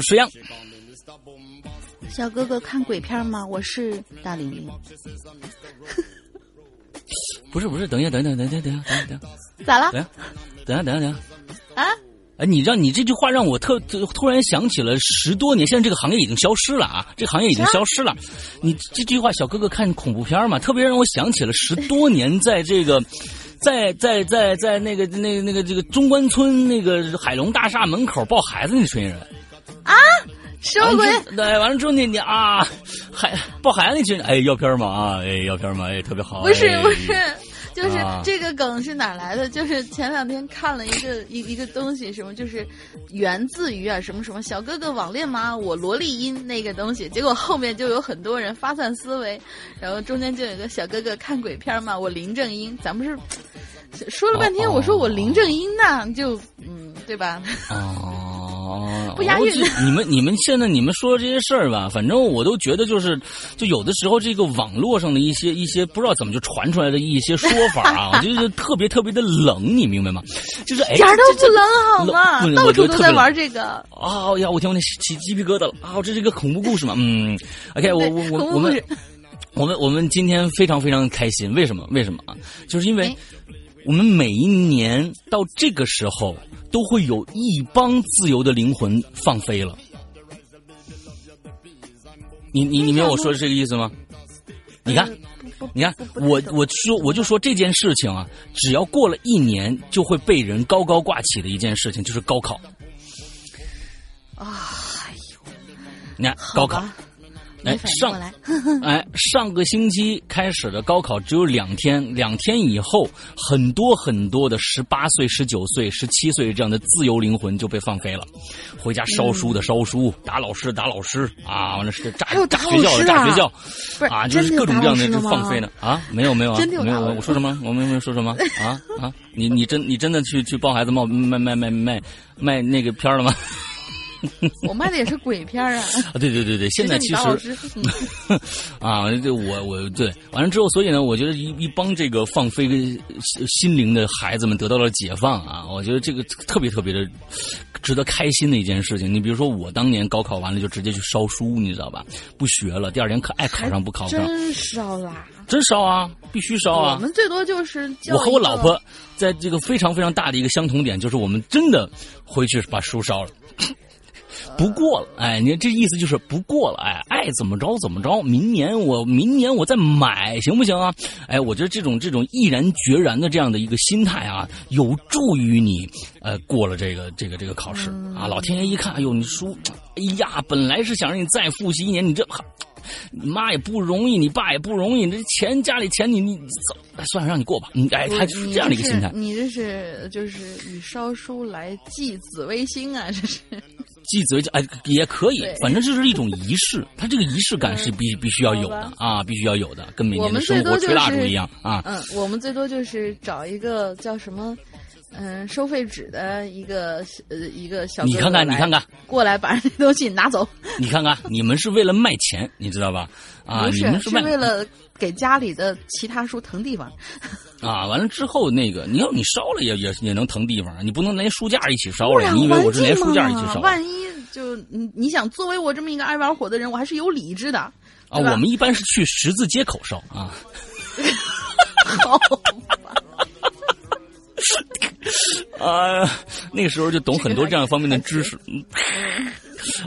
是石阳。小哥哥看鬼片吗？我是大玲玲。不是不是，等一下，等一下，等一下，等一下，等一下，等一下，咋了？等下，等下，等下，等下。啊？哎，你让你这句话让我特突突然想起了十多年，现在这个行业已经消失了啊，这个行业已经消失了。你这句话，小哥哥看恐怖片嘛，特别让我想起了十多年在这个。在在在在那个那个那个这个中关村那个海龙大厦门口抱孩子那群人啊，什么鬼？对，完了之后你你啊，孩抱孩子那群人，哎，要片吗？啊，哎，要片吗？哎，特别好。不是哎不是，就是啊这个梗是哪来的？就是前两天看了一个一一个东西，什么就是源自于啊什么什么小哥哥网恋吗？我萝莉音那个东西，结果后面就有很多人发散思维，然后中间就有一个小哥哥看鬼片嘛，我林正英，咱们是说了半天，哦我说我林正英呢，就嗯对吧？哦，不押韵我这你们你们现在你们说这些事儿吧，反正我都觉得就是，就有的时候这个网络上的一些一些不知道怎么就传出来的一些说法啊，我觉得 特别特别的冷，你明白吗？就是哎，一点儿都不冷好吗冷？到处都在玩这个。哦呀，我天，我那起鸡皮疙瘩了啊！这是一个恐怖故事嘛？嗯，OK，我我我我们我们我们今天非常非常开心，为什么？为什么啊？就是因为哎我们每一年到这个时候，都会有一帮自由的灵魂放飞了。你你你明白我说的这个意思吗？你看，你看，我我说我就说这件事情啊，只要过了一年，就会被人高高挂起的一件事情，就是高考。啊，哎呦，你看高考，吧哎上来，哎，上个星期开始的高考只有两天，两天以后，很多很多的十八岁、十九岁、十七岁这样的自由灵魂就被放飞了，回家烧书的烧书，打老师打老师啊，完了是炸炸学校的炸学校，不是啊，就是各种各样的就放飞呢。啊，没有没有啊，有没有我说什么？我没没有说什么？啊啊！你你真你真的去去抱孩子卖卖卖卖卖卖那个片了吗？我卖的也是鬼片啊。啊，对对对对，现在其实 啊，这我我对完了之后，所以呢，我觉得一一帮这个放飞跟心灵的孩子们得到了解放啊，我觉得这个特别特别的值得开心的一件事情。你比如说，我当年高考完了就直接去烧书，你知道吧？不学了，第二天可爱考上不考上，真烧啦！真烧啊，必须烧啊！我们最多就是我和我老婆在这个非常非常大的一个相同点，就是我们真的回去把书烧了。不过了，哎，你这意思就是不过了，哎，爱怎么着怎么着，明年我明年我再买，行不行啊？哎，我觉得这种这种毅然决然的这样的一个心态啊，有助于你呃过了这个这个这个考试啊。老天爷一看，哎呦，你书，哎呀，本来是想让你再复习一年，你这。你妈也不容易，你爸也不容易，你这钱家里钱你你算了，让你过吧。你，哎，他就是这样的一个心态。你这是就是以烧书来祭紫微星啊，这是鸡嘴哎也可以，反正就是一种仪式，它这个仪式感是必必须要有的啊，必须要有的，跟每我年的生活吹蜡烛一样啊。嗯，我们最多就是找一个叫什么，嗯、收废纸的一个呃一个小哥你看看，你看看，过来把这东西拿走，你看看，你们是为了卖钱，你知道吧？啊，不你们是为了给家里的其他书腾地方。啊，完了之后那个，你要你烧了也也也能腾地方，你不能连书架一起烧了。你以为我是连书架一起烧？万一就你你想，作为我这么一个爱玩火的人，我还是有理智的。啊，我们一般是去十字街口烧啊。好吧，啊，那个时候就懂很多这样方面的知识。嗯。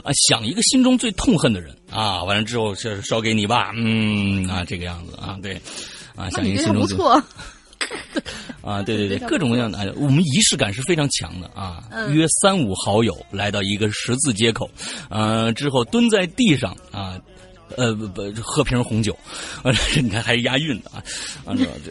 啊，想一个心中最痛恨的人。啊，完了之后就是烧给你吧，嗯啊，这个样子。啊，对，啊，想一个心中最不错。啊，对对对，各种各样的，哎我们仪式感是非常强的。啊。嗯。约三五好友来到一个十字街口，呃，之后蹲在地上。啊。呃不不，喝瓶红酒，啊，你看还是押韵的啊，啊这这，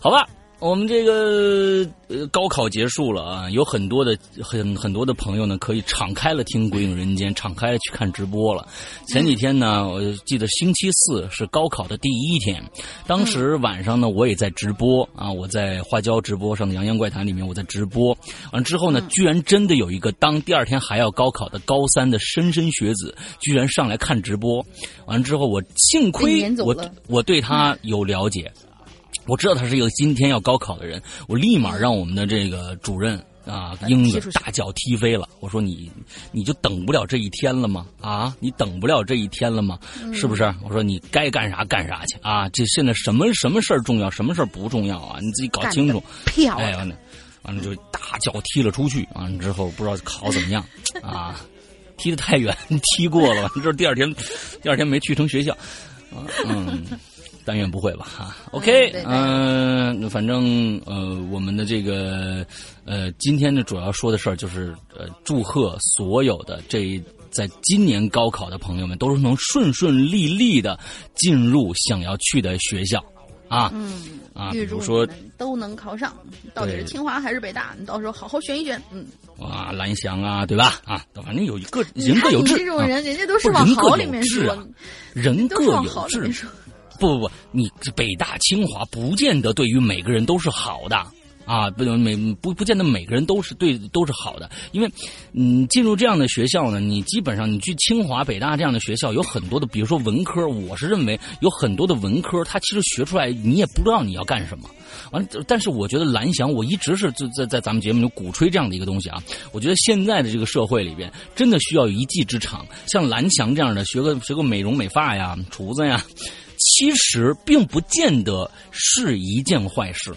好吧，我们这个呃高考结束了啊，有很多的很很多的朋友呢，可以敞开了听《鬼影人间》，敞开了去看直播。了。前几天呢，我记得星期四是高考的第一天，当时晚上呢，我也在直播。啊，我在花椒直播上的《洋洋怪谈》里面我在直播，完之后呢，居然真的有一个当第二天还要高考的高三的莘莘学子，居然上来看直播，完了之后我幸亏我我对他有了解。我知道他是一个今天要高考的人，我立马让我们的这个主任啊英子大脚踢飞了。我说你你就等不了这一天了吗？啊，你等不了这一天了吗？是不是？我说你该干啥干啥去啊！这现在什么什么事儿重要，什么事儿不重要啊？你自己搞清楚。哎，漂亮，完了，完了就大脚踢了出去。完了之后不知道考怎么样 啊，踢得太远，踢过了。完了之后第二天，第二天没去成学校。啊嗯，但愿不会吧？哈，OK，对嗯、反正呃，我们的这个呃，今天的主要说的事儿就是呃，祝贺所有的这在今年高考的朋友们都是能顺顺利利的进入想要去的学校啊。嗯，啊，比如说都能考上，到底是清华还是北大？你到时候好好选一选。嗯，哇，蓝翔啊，对吧？啊，反正有一个人各有志啊，这种人，人家都是往好里面说人各有志。不不不，你北大清华不见得对于每个人都是好的啊，不每不不见得每个人都是对都是好的，因为嗯进入这样的学校呢，你基本上你去清华北大这样的学校有很多的，比如说文科，我是认为有很多的文科，它其实学出来你也不知道你要干什么。完，但是我觉得蓝翔，我一直是在在在咱们节目里鼓吹这样的一个东西啊。我觉得现在的这个社会里边，真的需要有一技之长，像蓝翔这样的，学个学个美容美发呀、厨子呀，其实并不见得是一件坏事。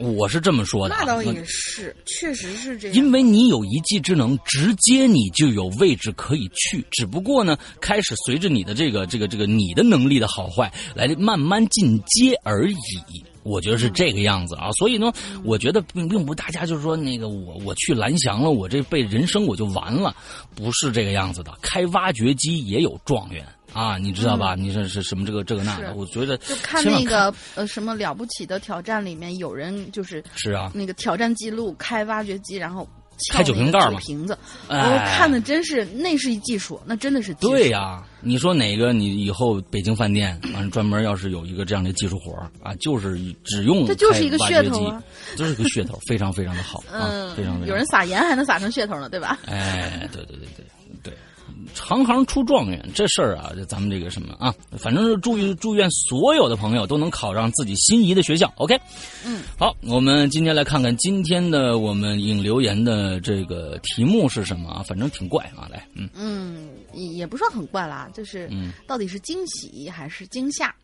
我是这么说的啊，那倒也是，确实是这样。因为你有一技之能，直接你就有位置可以去。只不过呢，开始随着你的这个这个这个你的能力的好坏来慢慢进阶而已。我觉得是这个样子啊，所以呢，我觉得并并不大家就是说那个我我去蓝翔了，我这辈人生我就完了，不是这个样子的。开挖掘机也有状元啊，你知道吧？你说是什么这个这个那的？我觉得就看那个呃什么了不起的挑战里面，有人就是是啊，那个挑战记录开挖掘机，然后开酒瓶盖嘛。瓶子，哎。我看的真是那是一技术，那真的是。对呀、你说哪个你以后北京饭店完了专门要是有一个这样的技术活啊，就是只用这就是一个噱头啊，就是一个噱头，非常非常的好啊，嗯，非常非常有人撒盐还能撒成噱头呢，对吧？哎，对对对对对，行行出状元这事儿啊，这咱们这个什么啊，反正是祝愿祝愿所有的朋友都能考上自己心仪的学校。OK，嗯，好，我们今天来看看今天的我们引留言的这个题目是什么啊？反正挺怪啊，来，嗯嗯，也也不算很怪啦，就是嗯到底是惊喜还是惊吓？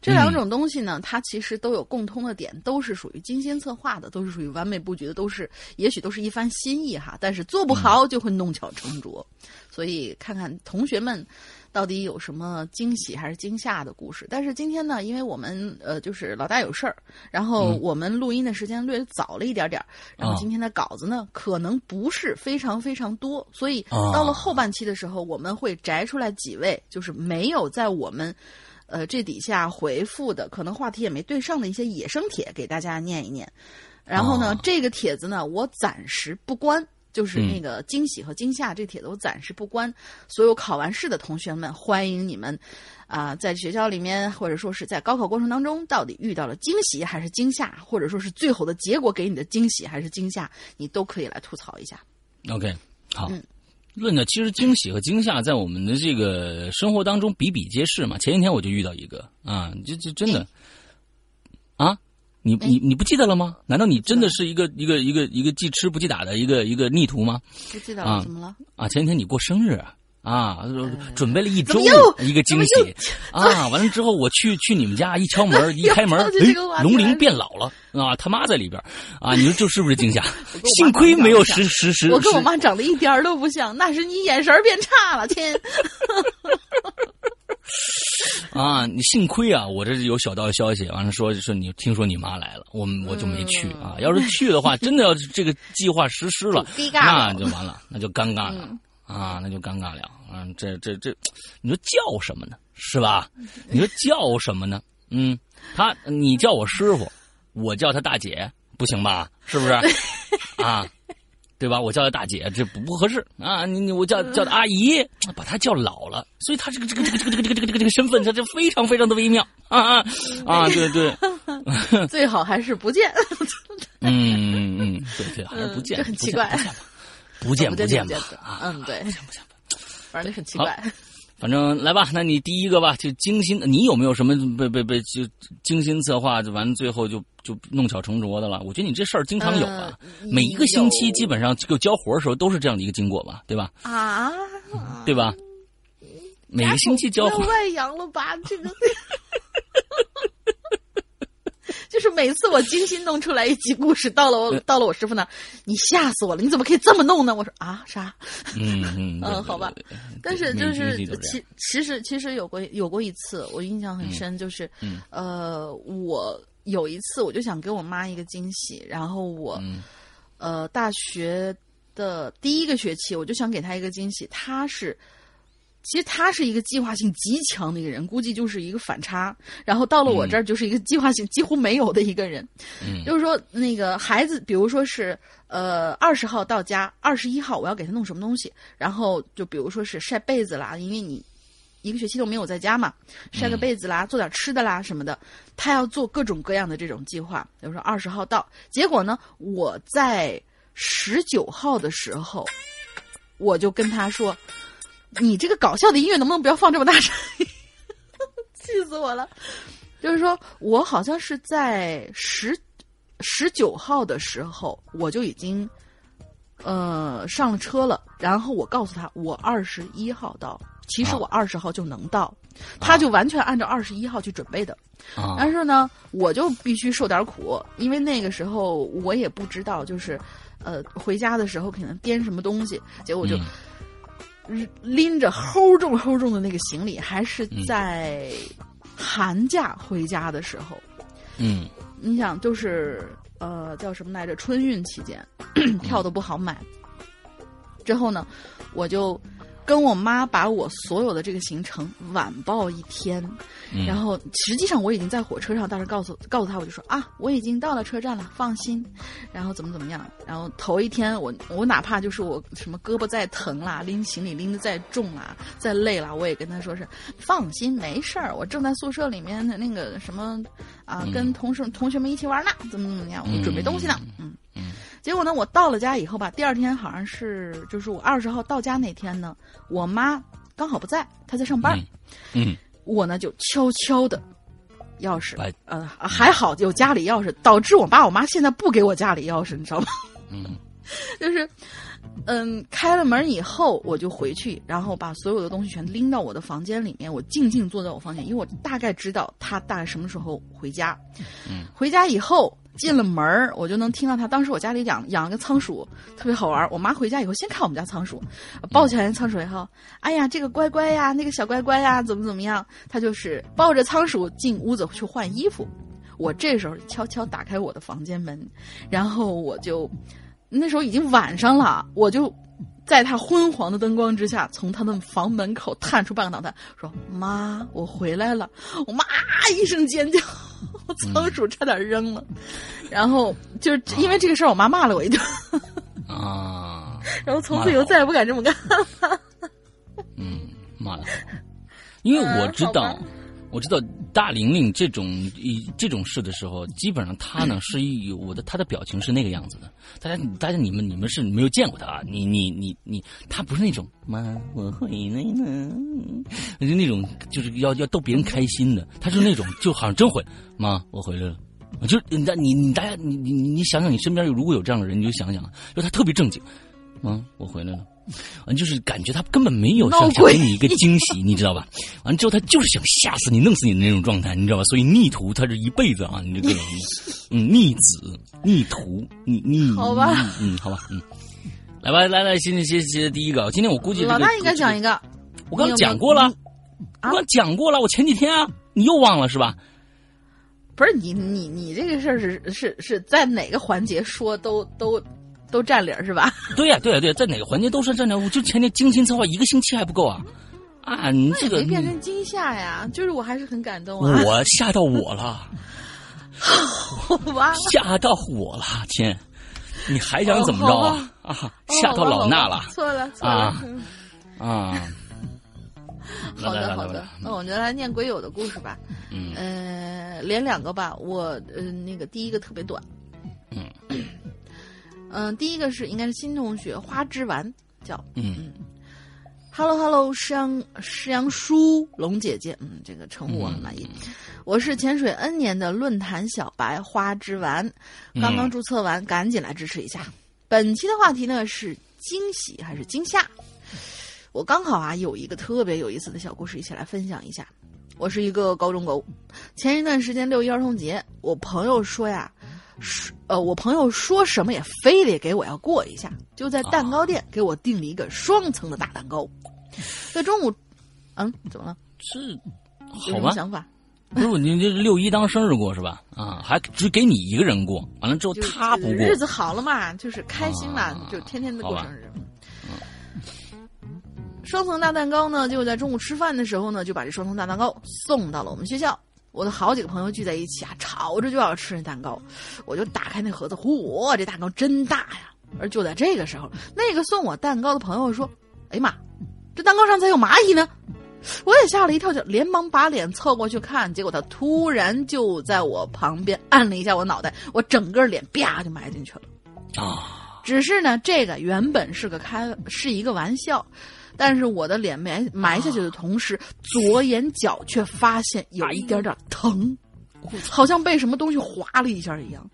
这两种东西呢，它其实都有共通的点，都是属于精心策划的，都是属于完美布局的，都是也许都是一番心意哈，但是做不好就会弄巧成拙。所以看看同学们到底有什么惊喜还是惊吓的故事。但是今天呢，因为我们呃就是老大有事儿，然后嗯我们录音的时间略早了一点点儿，然后啊今天的稿子呢可能不是非常非常多，所以啊到了后半期的时候，我们会摘出来几位就是没有在我们。呃，这底下回复的可能话题也没对上的一些野生帖，给大家念一念。然后呢，哦这个帖子呢，我暂时不关就是那个惊喜和惊吓，这帖子我暂时不关。所有考完试的同学们，欢迎你们啊、在学校里面或者说是在高考过程当中，到底遇到了惊喜还是惊吓，或者说是最后的结果给你的惊喜还是惊吓，你都可以来吐槽一下。OK，好。嗯论的其实惊喜和惊吓在我们的这个生活当中比比皆是嘛。前几天我就遇到一个啊，这这真的啊，你你你不记得了吗？难道你真的是一个一个一个一个记吃不记打的一个一个逆徒吗？不记得啊了，怎么了？啊，前几天你过生日啊。啊，准备了一周一个惊喜啊！完了之后，我去去你们家一敲门，一开门，哎龙鳞变老了啊！他妈在里边啊！你说这是不是惊吓？幸亏没有实实实。我跟我妈长得一点儿都不像，那是你眼神变差了，亲。啊，你幸亏啊，我这有小道消息，完了说说你听说你妈来了，我们我就没去啊。要是去的话，真的要是这个计划实施了，那就完了，那就尴尬了、啊，那就尴尬了啊。这这这，你说叫什么呢？是吧？你说叫什么呢？嗯，他你叫我师傅，我叫他大姐，不行吧？是不是？啊。对吧？我叫他大姐，这不不合适啊！你你我叫叫他阿姨，把他叫老了，所以他这个这个这个这个这个这个这个这个身份，他就非常非常的微妙啊啊啊！对对，最好还是不见。嗯嗯，对对，还是不见，这很奇怪不见，不见不见不见吧啊！嗯，对，不见不见。反正很奇怪。反正来吧，那你第一个吧，就精心，你有没有什么被被被就精心策划，就完最后就就弄巧成拙的了？我觉得你这事儿经常有啊，呃每一个星期基本上就交活的时候都是这样的一个经过吧，对吧？啊，对吧？每个星期交活，外扬了吧？这个。就是每次我精心弄出来一集故事，到了我到了我师傅那儿，你吓死我了！你怎么可以这么弄呢？我说啊啥？嗯 嗯嗯，好吧。但是就是其其实其实有过有过一次，我印象很深，就是、嗯呃，我有一次我就想给我妈一个惊喜，然后我、嗯呃大学的第一个学期我就想给她一个惊喜，她是。其实他是一个计划性极强的一个人，估计就是一个反差。然后到了我这儿，就是一个计划性几乎没有的一个人。嗯 就是说，那个孩子，比如说是呃二十号到家，二十一号我要给他弄什么东西，然后就比如说是晒被子啦，因为你一个学期都没有在家嘛，晒个被子啦，做点吃的啦什么的，他要做各种各样的这种计划。比如说二十号到，结果呢，我在十九号的时候，我就跟他说：“ 你这个搞笑的音乐能不能不要放这么大声？” 气死我了！就是说我好像是在十十九号的时候，我就已经呃上了车了，然后我告诉他我二十一号到，其实啊我二十号就能到，他就完全按照二十一号去准备的。啊但是呢，我就必须受点苦，因为那个时候我也不知道，就是呃回家的时候可能颠什么东西，结果就。嗯拎着齁重齁重的那个行李，还是嗯在寒假回家的时候。嗯你想，就是呃，叫什么来着？春运期间，票都不好买。之后呢，我就跟我妈把我所有的这个行程晚报一天，嗯，然后实际上我已经在火车上，当时告诉告诉他，我就说啊，我已经到了车站了，放心。然后怎么怎么样？然后头一天我我哪怕就是我什么胳膊再疼啦，拎行李拎得再重啦，再累啦，我也跟他说是放心，没事儿，我正在宿舍里面的那个什么啊，嗯跟同事同学们一起玩呢，怎么怎么样，我准备东西呢，嗯。嗯结果呢，我到了家以后吧，第二天好像是就是我二十号到家那天呢，我妈刚好不在，她在上班。嗯我呢就悄悄的，钥匙把，呃，还好有家里钥匙，导致我爸我妈现在不给我家里钥匙，你知道吗？嗯就是，嗯，开了门以后我就回去，然后把所有的东西全拎到我的房间里面，我静静坐在我房间，因为我大概知道他大概什么时候回家。嗯，回家以后进了门儿我就能听到他。当时我家里养养了个仓鼠，特别好玩。我妈回家以后先看我们家仓鼠，抱起来仓鼠以后，哎呀，这个乖乖呀，那个小乖乖呀，怎么怎么样？他就是抱着仓鼠进屋子去换衣服。我这时候悄悄打开我的房间门，然后我就那时候已经晚上了，我就在他昏黄的灯光之下，从他的房门口探出半个脑袋，说：“妈，我回来了！”我妈一声尖叫，我仓鼠差点扔了。然后就是因为这个事儿，我妈骂了我一顿。啊，然后从此以后再也不敢这么干了。嗯，骂的好，因为我知道。我知道大玲玲这种一这种事的时候，基本上她呢是有我的，她的表情是那个样子的。大家大家你们你们是没有见过她啊？你你你你，她不是那种妈我回来了，就那种就是要要逗别人开心的。她是那种就好像真回妈我回来了，就是你你你大家你你你想想，你身边如果有这样的人，你就想想，就她特别正经，妈我回来了。完就是感觉他根本没有想给你一个惊喜，你知道吧？完之后他就是想吓死你、弄死你的那种状态，你知道吧？所以逆徒他是一辈子啊，你这个嗯逆子、逆徒、逆逆好吧？嗯，好吧，嗯，来吧，来来，先先先第一个，今天我估计老大应该讲一个，我刚讲过了，我刚讲过了，我前几天啊，你又忘了是吧？不是你你你这个事儿是是是在哪个环节说都都。都占理儿是吧？对呀，对呀，对，在哪个环节都是占理儿。我就前天精心策划一个星期还不够啊！啊，你这个没变成惊吓呀，就是我还是很感动啊。我吓到我了，好吧，吓到我了，天！你还想怎么着啊？啊，吓到老衲了，错了，错了 啊！好的，好的，那我们就来念鬼友的故事吧。嗯，呃，连两个吧，我呃那个第一个特别短。嗯。嗯，第一个是应该是新同学花枝丸，叫嗯，Hello Hello，师阳师阳叔龙姐姐，嗯，这个称呼我很满意。我是潜水 N 年的论坛小白花枝丸，刚刚注册完，赶紧来支持一下。本期的话题呢是惊喜还是惊吓？我刚好啊有一个特别有意思的小故事，一起来分享一下。我是一个高中狗，前一段时间六一儿童节，我朋友说呀。说呃，我朋友说什么也非得给我要过一下，就在蛋糕店给我订了一个双层的大蛋糕。在中午，嗯，怎么了？是好吗？想法？不是你这六一当生日过是吧？啊，还只给你一个人过，完了之后他不过，日子好了嘛，就是开心嘛，就天天的过生日。双层大蛋糕呢，就在中午吃饭的时候呢，就把这双层大蛋糕送到了我们学校。我的好几个朋友聚在一起啊，吵着就要吃那蛋糕，我就打开那盒子，嚯，这蛋糕真大呀！而就在这个时候，那个送我蛋糕的朋友说：“哎呀妈，这蛋糕上咋有蚂蚁呢？”我也吓了一跳，就连忙把脸凑过去看，结果他突然就在我旁边按了一下我脑袋，我整个脸啪就埋进去了。啊！只是呢，这个原本是个开，是一个玩笑。但是我的脸埋埋下去的同时，左眼角却发现有一点点疼，好像被什么东西划了一下一样。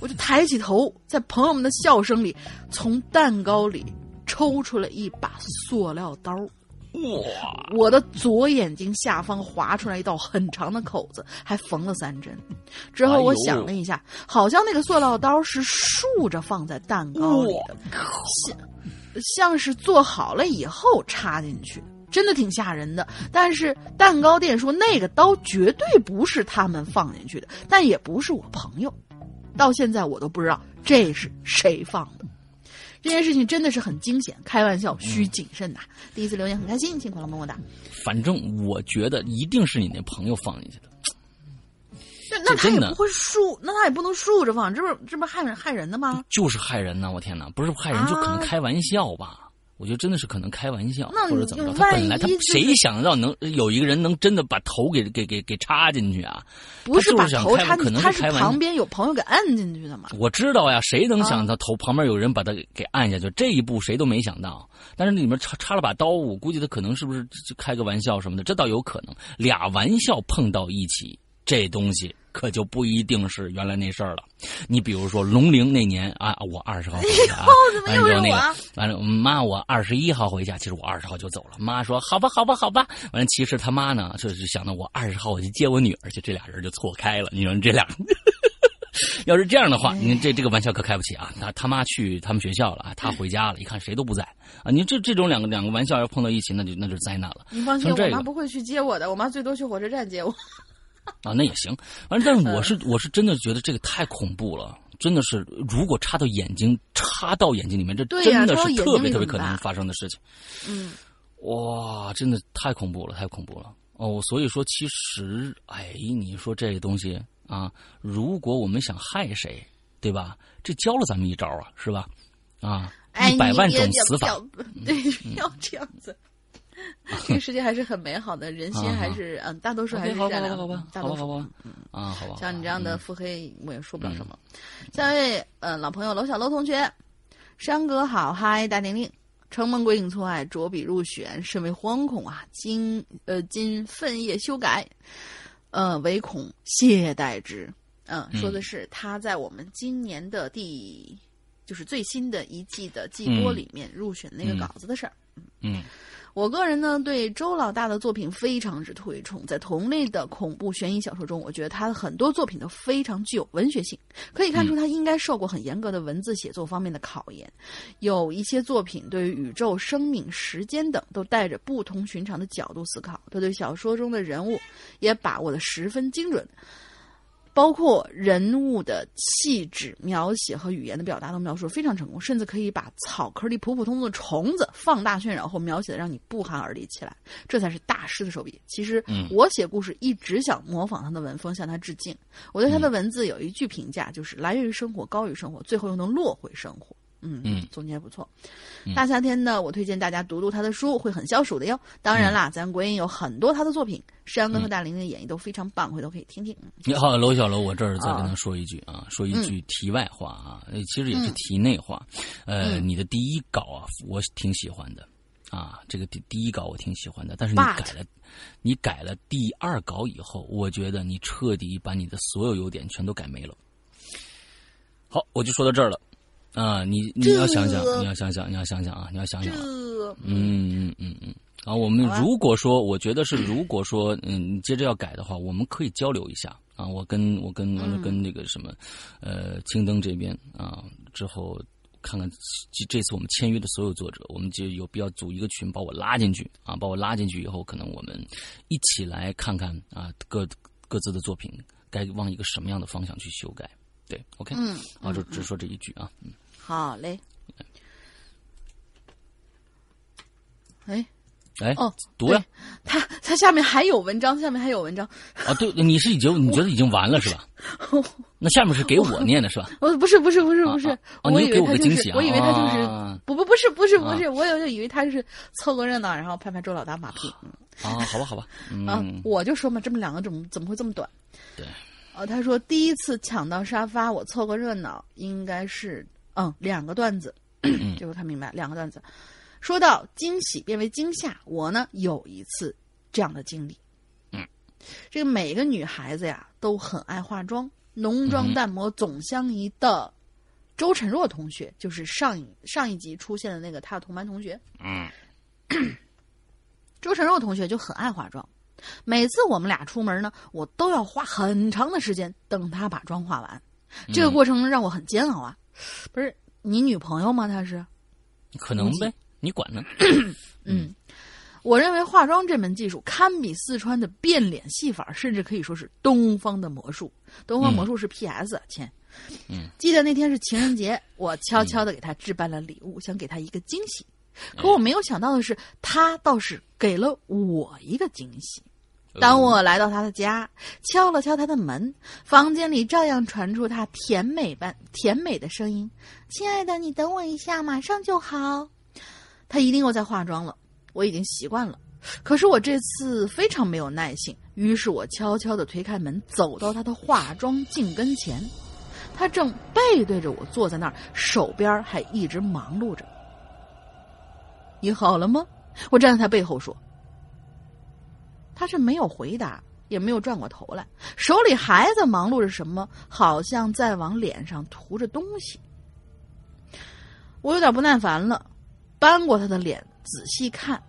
我就抬起头，在朋友们的笑声里，从蛋糕里抽出了一把塑料刀。哇！我的左眼睛下方划出来一道很长的口子，还缝了三针。之后我想了一下，好像那个塑料刀是竖着放在蛋糕里的。像是做好了以后插进去，真的挺吓人的。但是蛋糕店说那个刀绝对不是他们放进去的，但也不是我朋友。到现在我都不知道这是谁放的。这件事情真的是很惊险，开玩笑需谨慎呐。第一次留言很开心，辛苦了，么么哒。反正我觉得一定是你那朋友放进去的。那他也不会竖，那他也不能竖着放，这不这不害人害人的吗？就是害人呢！我天哪，不是害人就可能开玩笑吧？我觉得真的是可能开玩笑，或者怎么着？他本来他谁想到能有一个人能真的把头给给给给插进去啊？不是把头插，他是旁边有朋友给按进去的嘛？我知道呀，谁能想到头旁边有人把他给按下去？这一步谁都没想到。但是里面插插了把刀，我估计他可能是不是开个玩笑什么的？这倒有可能，俩玩笑碰到一起，这东西。可就不一定是原来那事儿了。你比如说龙陵那年啊，我二十号回家，完了之后那个，完了妈，我二十一号回家，其实我二十号就走了。妈说好吧，好吧，好吧。完了，其实他妈呢，就是想到我二十号我去接我女儿去，这俩人就错开了。你说这俩，要是这样的话，您这这个玩笑可开不起啊。他他妈去他们学校了啊，他回家了，一看谁都不在啊。你这这种两个两个玩笑要碰到一起，那就那就是灾难了。你放心，我妈不会去接我的，我妈最多去火车站接我。啊，那也行，反正但是我是我是真的觉得这个太恐怖了，真的是如果插到眼睛，插到眼睛里面，这真的是特别特别可能发生的事情。嗯，哇，真的太恐怖了，太恐怖了哦。所以说，其实，哎，你说这个东西啊，如果我们想害谁，对吧？这教了咱们一招啊，是吧？啊，哎，一百万种死法对，要这样子。这个世界还是很美好的，人心还是嗯，大多数还是善良的好吧，大多数。好吧好吧，啊，好吧，像你这样的嗯。腹黑，我也说不了什么。下一位，呃，老朋友娄小楼同学，山哥好，嗨，大玲玲，承蒙鬼影错爱，着笔入选，甚为惶恐啊！今呃今奋夜修改，呃，唯恐懈怠之。嗯、说的是他在我们今年的第，就是最新的一季的季播嗯。里面入选那个稿子的事儿。嗯我个人呢对周老大的作品非常之推崇，在同类的恐怖悬疑小说中，我觉得他的很多作品都非常具有文学性，可以看出他应该受过很严格的文字写作方面的考验。有一些作品对于宇宙、生命、时间等都带着不同寻常的角度思考，他对小说中的人物也把握的十分精准。包括人物的气质描写和语言的表达都描述得非常成功，甚至可以把草坑里普普通通的虫子放大渲染后描写的让你不寒而栗起来，这才是大师的手笔。其实嗯我写故事一直想模仿他的文风，向他致敬。我对他的文字有一句评价，就是来源于生活，高于生活，最后又能落回生活。嗯嗯总结不错。大夏天呢，我推荐大家读读他的书，会很消暑的哟。当然啦，咱国音有很多他的作品，山哥和大玲的演绎都非常棒，回头可以听听。你好，娄小楼，我这儿再跟啊他说一句啊，说一句题外话啊，呃其实也是嗯题内话。呃，嗯你的第一稿啊，我挺喜欢的啊，这个第第一稿我挺喜欢的，但是你改了，你改了第二稿以后，我觉得你彻底把你的所有优点全都改没了。好，我就说到这儿了。啊，你你要想想，你要想想，你要想想啊，你要想想啊。嗯嗯嗯嗯。啊，我们如果说，我觉得是，如果说，嗯，你接着要改的话，我们可以交流一下啊。我跟我跟完了嗯跟那个什么，呃，青灯这边啊，之后看看这这次我们签约的所有作者，我们就有必要组一个群，把我拉进去啊，把我拉进去以后，可能我们一起来看看啊，各各自的作品该往一个什么样的方向去修改。对，OK，嗯，啊，就只说这一句啊，嗯。好嘞。哎，哎，哦，读呀！他他下面还有文章，下面还有文章。啊，对，你是已经你觉得已经完了是吧？那下面是给我念的是吧？哦，不是不是不是不是，我以为他就是，个惊喜啊我以为他就是，啊不不不是不是不是，我有就以为他是凑个热闹，然后拍拍周老大马屁。嗯啊，好吧，好吧，啊嗯，，我就说嘛，这么两个怎么怎么会这么短？对，哦，他说第一次抢到沙发，我凑个热闹，应该是嗯两个段子，嗯这个他明白两个段子。说到惊喜变为惊吓，我呢有一次这样的经历。嗯，这个每个女孩子呀都很爱化妆，浓妆淡抹总相宜的周晨若同学，就是上一上一集出现的那个他的同班同学。嗯，周晨若同学就很爱化妆，每次我们俩出门呢，我都要花很长的时间等他把妆化完。这个过程让我很煎熬啊！不是你女朋友吗？她是？可能呗，你管呢？嗯，我认为化妆这门技术堪比四川的变脸戏法，甚至可以说是东方的魔术。东方魔术是 PS 啊亲。嗯，记得那天是情人节，我悄悄的给他置办了礼物，想给他一个惊喜。可我没有想到的是，他倒是给了我一个惊喜。当我来到他的家，敲了敲他的门，房间里照样传出他甜美般甜美的声音：“亲爱的，你等我一下，马上就好。”他一定又在化妆了，我已经习惯了。可是我这次非常没有耐性，于是我悄悄地推开门，走到他的化妆镜跟前。他正背对着我坐在那儿，手边还一直忙碌着。你好了吗？我站在他背后说。他是没有回答，也没有转过头来，手里还在忙碌着什么，好像在往脸上涂着东西。我有点不耐烦了，扳过他的脸仔细看，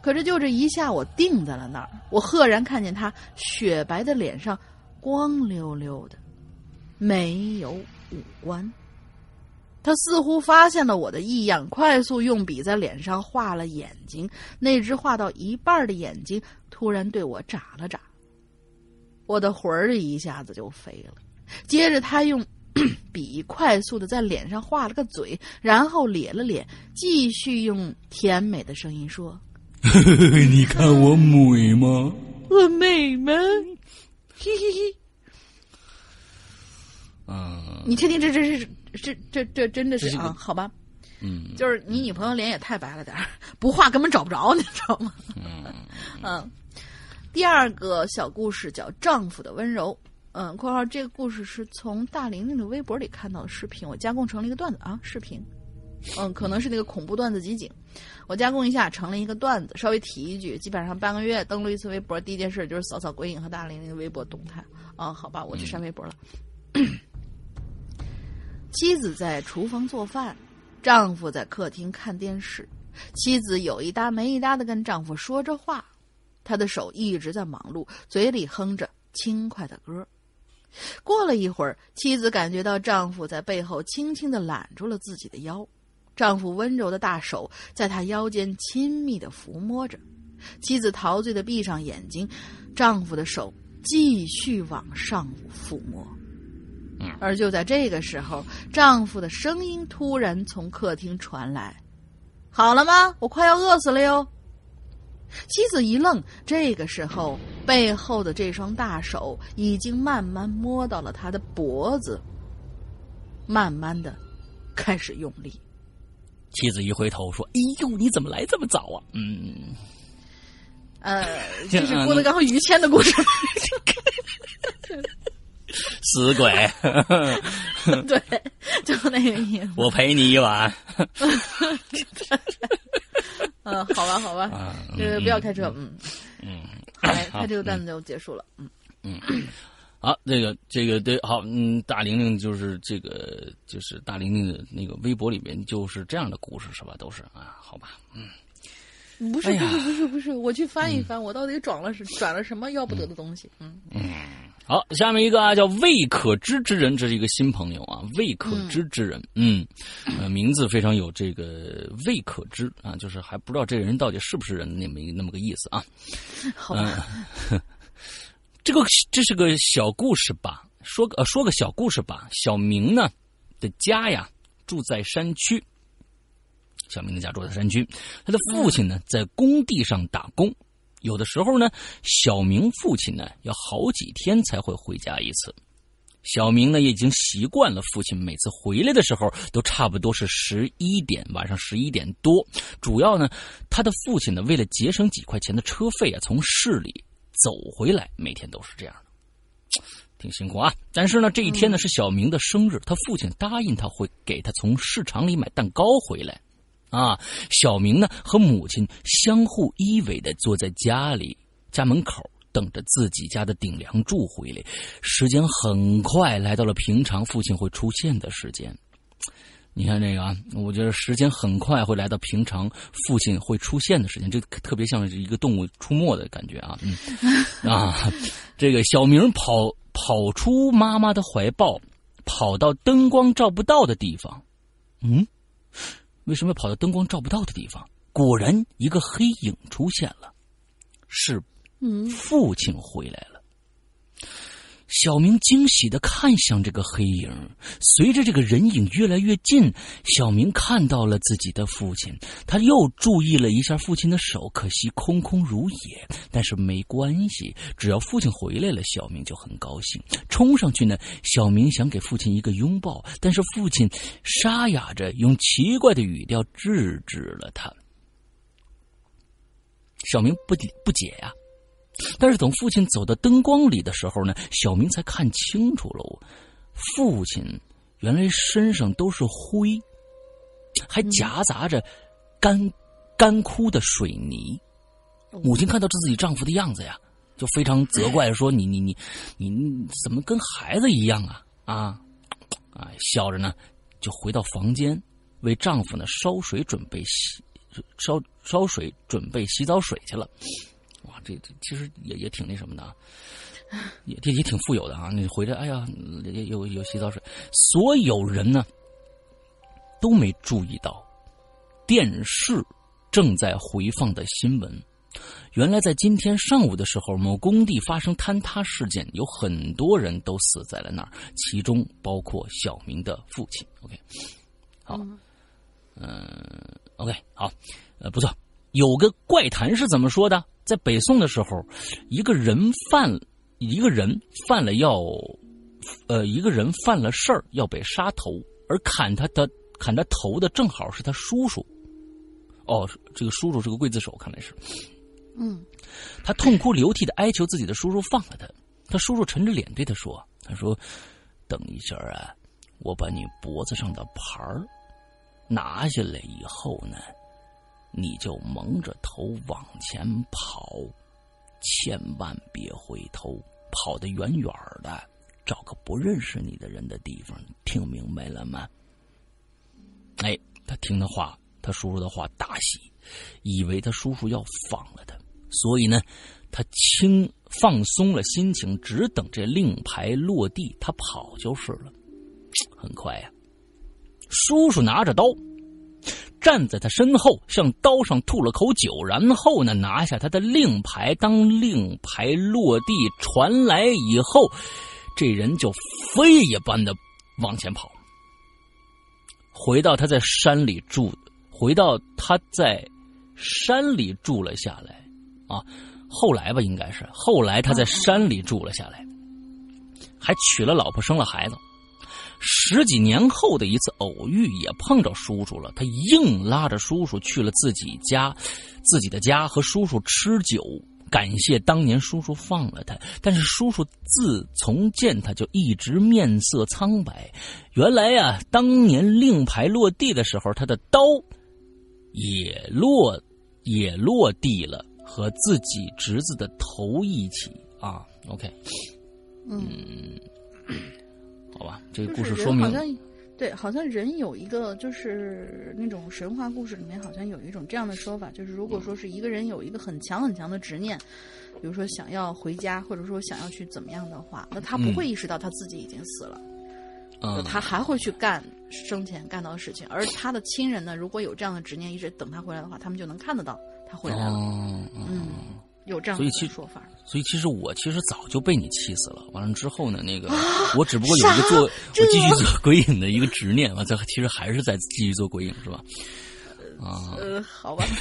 可是就这一下，我定在了那儿。我赫然看见他雪白的脸上光溜溜的，没有五官。他似乎发现了我的异样，快速用笔在脸上画了眼睛。那只画到一半的眼睛突然对我眨了眨，我的魂儿一下子就飞了。接着他用 笔快速的在脸上画了个嘴，然后咧了咧，继续用甜美的声音说 你看我美吗？：“我美吗？”嘿嘿嘿，嗯，你确定这这是这这这真的是啊，好吧，嗯就是你女朋友脸也太白了点儿，不画根本找不着，你知道吗？嗯，第二个小故事叫《丈夫的温柔》。嗯，（括号这个故事是从大玲玲的微博里看到的视频，我加工成了一个段子啊，视频。嗯，可能是那个恐怖段子集锦，我加工一下成了一个段子，稍微提一句，基本上半个月登录一次微博，第一件事就是扫扫鬼影和大玲玲的微博动态。啊，好吧，我去删微博了。妻子在厨房做饭，丈夫在客厅看电视。妻子有一搭没一搭的跟丈夫说着话，他的手一直在忙碌，嘴里哼着轻快的歌。过了一会儿，妻子感觉到丈夫在背后轻轻的揽住了自己的腰，丈夫温柔的大手在她腰间亲密的抚摸着。妻子陶醉的闭上眼睛，丈夫的手继续往上抚摸。而就在这个时候，丈夫的声音突然从客厅传来：“好了吗？我快要饿死了哟。”妻子一愣，这个时候背后的这双大手已经慢慢摸到了他的脖子，慢慢的开始用力。妻子一回头说：“哎呦，你怎么来这么早啊？”嗯，呃，这是郭德纲和于谦的故事。死鬼，对，就那个意思。我陪你一晚。嗯，好吧，好吧，啊这个不要开车，嗯嗯，好嘞，他这个段子就结束了，嗯。嗯。好，这个这个对，好，嗯，大玲玲就是这个，就是大玲玲的那个微博里面就是这样的故事是吧？都是啊，好吧，嗯，不是哎不是不是不是，我去翻一翻，我到底转了是转了什么要不得的东西？嗯。嗯，好，下面一个啊，叫未可知之人，这是一个新朋友啊，未可知之人，嗯，呃，名字非常有这个未可知啊，就是还不知道这个人到底是不是人那么一那么个意思啊。好吧，这个这是个小故事吧？说个呃说个小故事吧。小明呢的家呀住在山区，小明的家住在山区，他的父亲呢在工地上打工，有的时候呢，小明父亲呢要好几天才会回家一次。小明呢也已经习惯了，父亲每次回来的时候都差不多是十一点，晚上十一点多。主要呢，他的父亲呢为了节省几块钱的车费啊，从市里走回来，每天都是这样的，挺辛苦啊。但是呢，这一天呢是小明的生日，他父亲答应他会给他从市场里买蛋糕回来。啊，小明呢和母亲相互依偎的坐在家里家门口，等着自己家的顶梁柱回来。时间很快来到了平常父亲会出现的时间。你看这个啊，我觉得时间很快会来到平常父亲会出现的时间，这特别像是一个动物出没的感觉啊。嗯 啊，这个小明跑跑出妈妈的怀抱，跑到灯光照不到的地方。嗯，为什么要跑到灯光照不到的地方？果然，一个黑影出现了，是嗯父亲回来了。小明惊喜的看向这个黑影，随着这个人影越来越近，小明看到了自己的父亲。他又注意了一下父亲的手，可惜空空如也。但是没关系，只要父亲回来了，小明就很高兴。冲上去呢，小明想给父亲一个拥抱，但是父亲沙哑着用奇怪的语调制止了他。小明不不解呀、但是等父亲走到灯光里的时候呢，小明才看清楚了，父亲原来身上都是灰，还夹杂着干干枯的水泥。母亲看到自己丈夫的样子呀，就非常责怪说：“你你你你你怎么跟孩子一样啊啊啊！”笑着呢，就回到房间，为丈夫呢烧水准备洗烧烧水准备洗澡水去了。哇，这这其实也也挺那什么的啊，也也也挺富有的啊！你回来，哎呀，有有洗澡水，所有人呢都没注意到电视正在回放的新闻。原来在今天上午的时候，某工地发生坍塌事件，有很多人都死在了那儿，其中包括小明的父亲。OK，好，嗯、o k 好，呃，不错。有个怪谈是怎么说的？在北宋的时候，一个人犯一个人犯了要，呃，一个人犯了事儿要被杀头，而砍他的砍他头的正好是他叔叔。哦，这个叔叔是个刽子手，看来是。嗯，他痛哭流涕的哀求自己的叔叔放了他。他叔叔沉着脸对他说：“他说，等一下啊，我把你脖子上的牌儿拿下来以后呢，你就蒙着头往前跑，千万别回头，跑得远远的，找个不认识你的人的地方。听明白了吗？”哎，他听的话。他叔叔的话大喜，以为他叔叔要放了他，所以呢，他轻放松了心情，只等这令牌落地，他跑就是了。很快呀，叔叔拿着刀站在他身后，向刀上吐了口酒，然后呢，拿下他的令牌。当令牌落地传来以后，这人就飞一般的往前跑，回到他在山里住。回到他在山里住了下来，啊，后来吧，应该是后来他在山里住了下来，还娶了老婆，生了孩子。十几年后的一次偶遇，也碰着叔叔了。他硬拉着叔叔去了自己家，自己的家和叔叔吃酒，感谢当年叔叔放了他。但是叔叔自从见他就一直面色苍白。原来呀，当年令牌落地的时候，他的刀。也落，也落地了，和自己侄子的头一起啊。OK，嗯，好吧，这个故事说明，好像对，好像人有一个，就是那种神话故事里面，好像有一种这样的说法，就是如果说是一个人有一个很强很强的执念，比如说想要回家，或者说想要去怎么样的话，那他不会意识到他自己已经死了。他还会去干生前干到的事情，而他的亲人呢，如果有这样的执念，一直等他回来的话，他们就能看得到他回来了。嗯，有这样的说法。所以其实我其实早就被你气死了。完了之后呢，那个我只不过有一个做我继续做鬼影的一个执念，完这其实还是在继续做鬼影，是吧？啊，呃，好吧。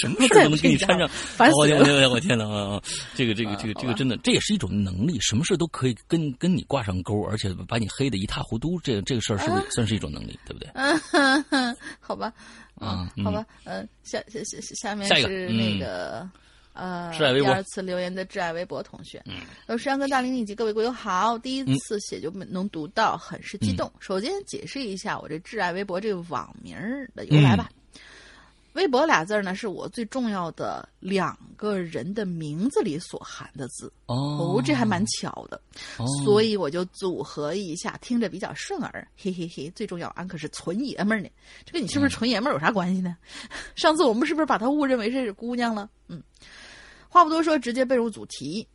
什么事都能给你掺上，我天，我天，我天呐！这个，这个，这个，这个真的，这也是一种能力。什么事都可以跟跟你挂上钩，而且把你黑的一塌糊涂。这个这个事儿是不是算是一种能力？对不对？嗯，好吧，啊，好吧，嗯，下下下下面是那个呃第二次留言的挚爱微博同学，有山哥大林以及各位鬼友好，第一次写就能读到，很是激动。首先解释一下我这挚爱微博这个网名的由来吧。微博俩字呢，是我最重要的两个人的名字里所含的字哦，这还蛮巧的，所以我就组合一下，听着比较顺耳，嘿嘿嘿。最重要，俺可是纯爷们儿呢，这跟你是不是纯爷们儿有啥关系呢？上次我们是不是把他误认为是姑娘了？嗯，话不多说，直接奔入主题。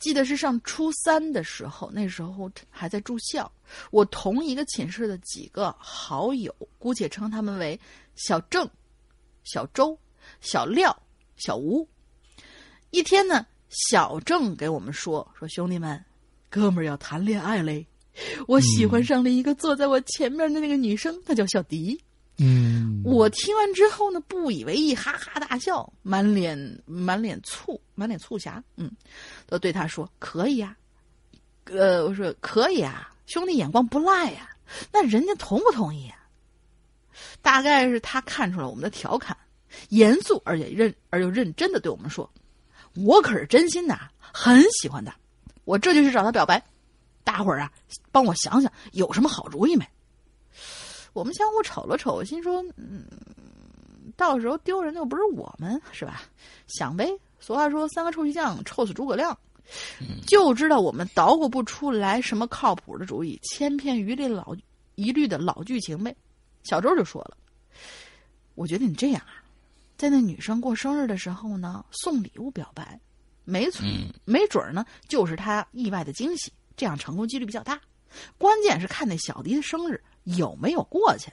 记得是上初三的时候，那时候还在住校，我同一个寝室的几个好友，姑且称他们为小郑。小周、小廖、小吴，一天呢，小郑给我们说：“说兄弟们，哥们儿要谈恋爱嘞，我喜欢上了一个坐在我前面的那个女生，她叫小迪。”嗯，我听完之后呢，不以为意，哈哈大笑，满脸满脸醋，满脸醋霞。嗯，都对他说：“可以呀。”呃，我说：“可以啊，兄弟眼光不赖呀。”那人家同不同意？大概是他看出了我们的调侃，严肃而且认而又认真的对我们说：“我可是真心的，很喜欢他，我这就去找他表白。大伙儿啊，帮我想想有什么好主意没？”我们相互瞅了瞅，心说：“嗯，到时候丢人的又不是我们，是吧？想呗。俗话说，三个臭皮匠臭死诸葛亮，就知道我们捣鼓不出来什么靠谱的主意，千篇一律老一律的老剧情呗。”小周就说了：“我觉得你这样啊，在那女生过生日的时候呢，送礼物表白，没错，没准儿呢就是她意外的惊喜，这样成功几率比较大。关键是看那小迪的生日有没有过去。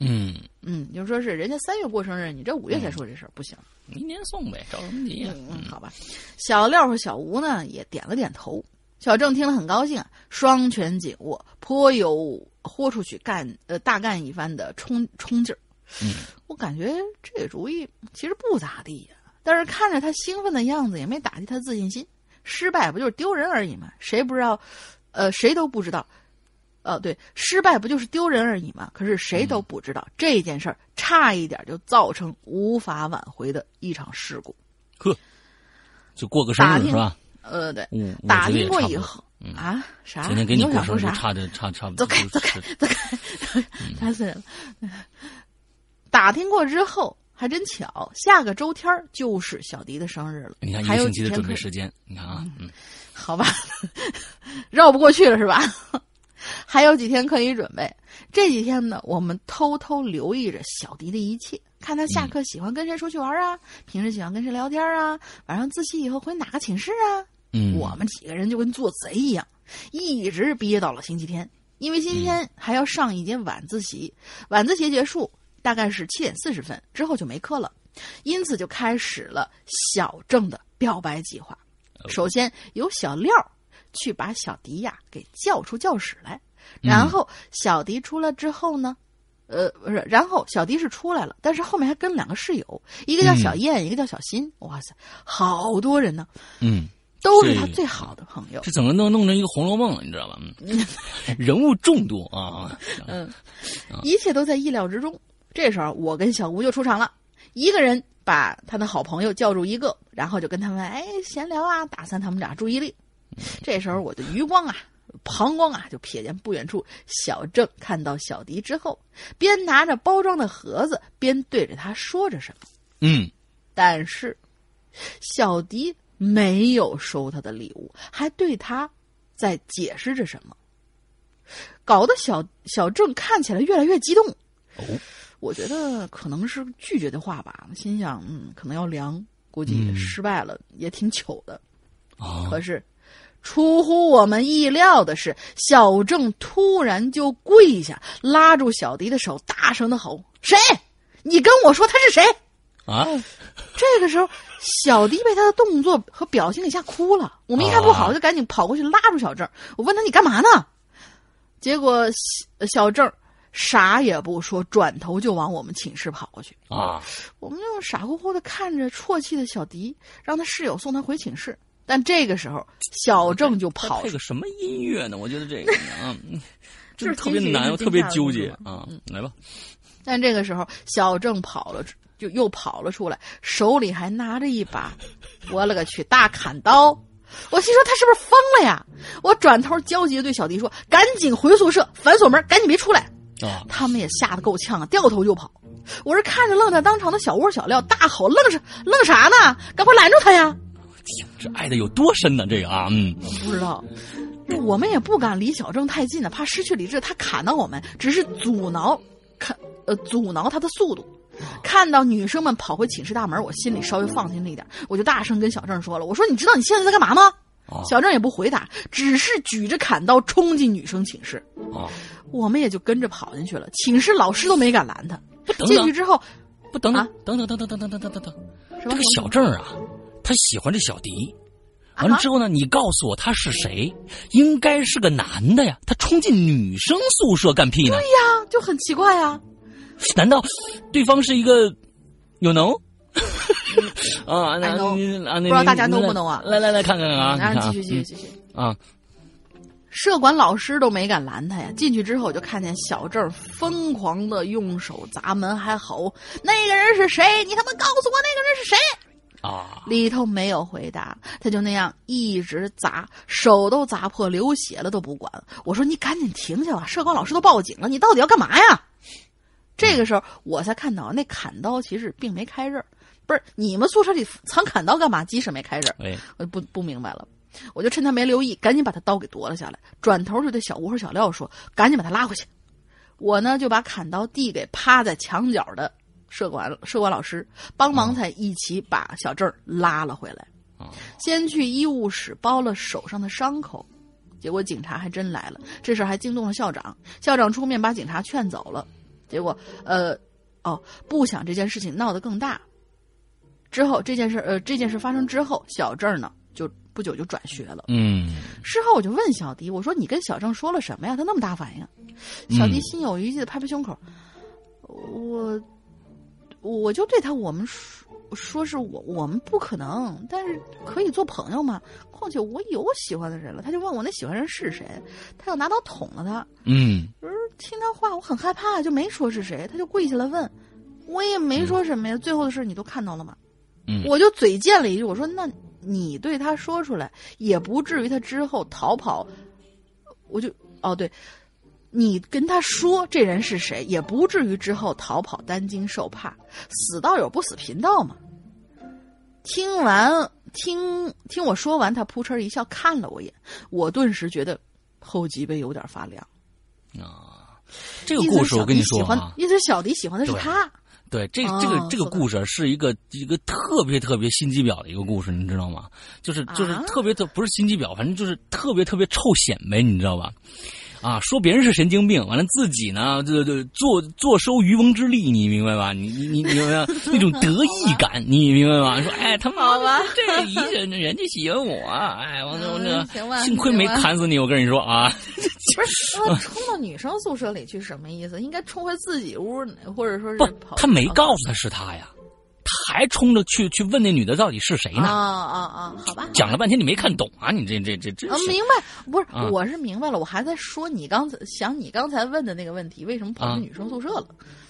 嗯嗯，就说是人家三月过生日，你这五月才说这事儿不行，明年送呗，着什么急呀？嗯，好吧。小廖和小吴呢也点了点头。小郑听了很高兴，双拳紧握，颇有。”豁出去干呃大干一番的冲冲劲儿，嗯，我感觉这个主意其实不咋地呀。但是看着他兴奋的样子，也没打击他自信心。失败不就是丢人而已嘛？谁不知道？呃，谁都不知道，呃，对，失败不就是丢人而已嘛？可是谁都不知道、这件事儿差一点就造成无法挽回的一场事故。呵，就过个生打听日是吧？呃，对，嗯，打听过以差啊，啥？今天给你又想说啥？过生日，差的差差不多。走开走开是走开，烦死人了。打听过之后，还真巧，下个周天儿就是小迪的生日了。你看一个星期的准备时间，你看啊，嗯，好吧，绕不过去了是吧？还有几天可以准备。这几天呢，我们偷偷留意着小迪的一切，看他下课喜欢跟谁出去玩啊，平时喜欢跟谁聊天啊，晚上自习以后回哪个寝室啊。嗯，我们几个人就跟做贼一样，一直憋到了星期天，因为星期天还要上一节晚自习，晚自习结束大概是七点四十分之后就没课了，因此就开始了小郑的表白计划。首先由小廖去把小迪呀给叫出教室来，然后小迪出来之后呢，呃，不是，然后小迪是出来了，但是后面还跟两个室友，一个叫小燕，一个叫小新，哇塞，好多人呢，嗯，都是他最好的朋友。这怎么弄弄成一个《红楼梦》了，你知道吧？嗯，人物众多啊，嗯，一切都在意料之中。这时候，我跟小吴就出场了，一个人把他的好朋友叫住一个，然后就跟他们哎闲聊啊，打散他们俩注意力。这时候，我的余光啊、膀胱啊，就瞥见不远处小郑看到小迪之后，边拿着包装的盒子，边对着他说着什么。嗯，但是，小迪没有收他的礼物，还对他在解释着什么，搞得小小郑看起来越来越激动。哦，我觉得可能是拒绝的话吧，心想，嗯，可能要凉，估计嗯失败了，也挺糗的。啊，可是，出乎我们意料的是，小郑突然就跪下，拉住小迪的手，大声的吼：“谁？你跟我说他是谁？”啊，这个时候，小迪被他的动作和表情给吓哭了。我们一看不好，啊就赶紧跑过去拉住小郑。我问他：“你干嘛呢？”结果小小郑啥也不说，转头就往我们寝室跑过去。啊，我们就傻乎乎的看着啜泣的小迪，让他室友送他回寝室。但这个时候，小郑就再跑配个什么音乐呢？我觉得这个啊，嗯 就是特别难，是我特别纠结啊。来吧，但这个时候，小郑跑了，就又跑了出来，手里还拿着一把，我勒个去，大砍刀！我心说他是不是疯了呀？我转头焦急的对小迪说：“赶紧回宿舍，反锁门，赶紧别出来！”啊，他们也吓得够呛啊，掉头就跑。我是看着愣在当场的小窝小廖大吼：“愣是愣啥呢？赶快拦住他呀！”这爱的有多深呢？这个啊，嗯，不知道，我们也不敢离小郑太近了，怕失去理智。他砍到我们，只是阻挠，砍呃阻挠他的速度。看到女生们跑回寝室大门，我心里稍微放心了一点，我就大声跟小郑说了：“我说你知道你现在在干嘛吗？”啊小郑也不回答，只是举着砍刀冲进女生寝室，啊，我们也就跟着跑进去了。寝室老师都没敢拦他。不等等进去之后，不等等啊等等等等等等等等等等，这个小郑啊，他喜欢这小迪。完了之后呢，你告诉我他是谁？应该是个男的呀，他冲进女生宿舍干屁呢？对呀，就很奇怪啊。难道对方是一个有能？不不知道大家 know 不 know 啊来来来看看啊，继续继续继续。啊，社管老师都没敢拦他呀！进去之后，我就看见小郑疯狂的用手砸门，还吼：“那个人是谁？你他妈告诉我那个人是谁啊！”里头没有回答，他就那样一直砸，手都砸破，流血了都不管。我说：“你赶紧停下吧！社管老师都报警了，你到底要干嘛呀？”这个时候我才看到，那砍刀其实并没开刃，不是你们宿舍里藏砍刀干嘛？即使没开刃，哎，我就不不明白了。我就趁他没留意，赶紧把他刀给夺了下来，转头就对小吴和小廖说：“赶紧把他拉回去。”我呢就把砍刀递给趴在墙角的社管社管老师，帮忙才一起把小郑拉了回来。啊先去医务室包了手上的伤口，结果警察还真来了，这事儿还惊动了校长。校长出面把警察劝走了，结果呃，哦，不想这件事情闹得更大。之后这件事呃这件事发生之后，小郑呢就不久就转学了。嗯事后我就问小迪，我说你跟小郑说了什么呀？他那么大反应。小迪嗯心有余悸的拍拍胸口，我我就对他我们说说是我我们不可能，但是可以做朋友嘛。况且我有喜欢的人了。他就问我那喜欢人是谁，他要拿刀捅了他。嗯就是听他话，我很害怕，就没说是谁，他就跪下来问，我也没说什么呀。最后的事你都看到了吗？嗯我就嘴贱了一句，我说那你对他说出来，也不至于他之后逃跑。我就哦对，你跟他说这人是谁，也不至于之后逃跑担惊受怕，死道友不死贫道嘛。听完听听我说完，他扑哧一笑，看了我一眼，我顿时觉得后脊背有点发凉。啊，这个故事我跟你说意思是小迪喜欢啊，意思是小迪喜欢的是他。对，这哦这个这个故事是一个一个特别特别心机婊的一个故事，你知道吗？就是就是啊特别特不是心机婊，反正就是特别特别臭显摆，你知道吧？啊，说别人是神经病，完了自己呢，就就坐坐收渔翁之利，你明白吧？你你你你明白吗 那种得意感，你明白吗？说哎，他妈这一人人家喜欢我，哎，我这我这嗯行吧幸亏没砍死你，我跟你说啊，不是，说 冲到女生宿舍里去什么意思？应该冲回自己屋，或者说是不，他没告诉他是他呀，他还冲着去去问那女的到底是谁啊呢？啊啊啊！好吧，讲了半天你没看懂啊！你这这这这啊，明白，不是，啊我是明白了，我还在说你刚才想你刚才问的那个问题，为什么跑啊去女生宿舍了？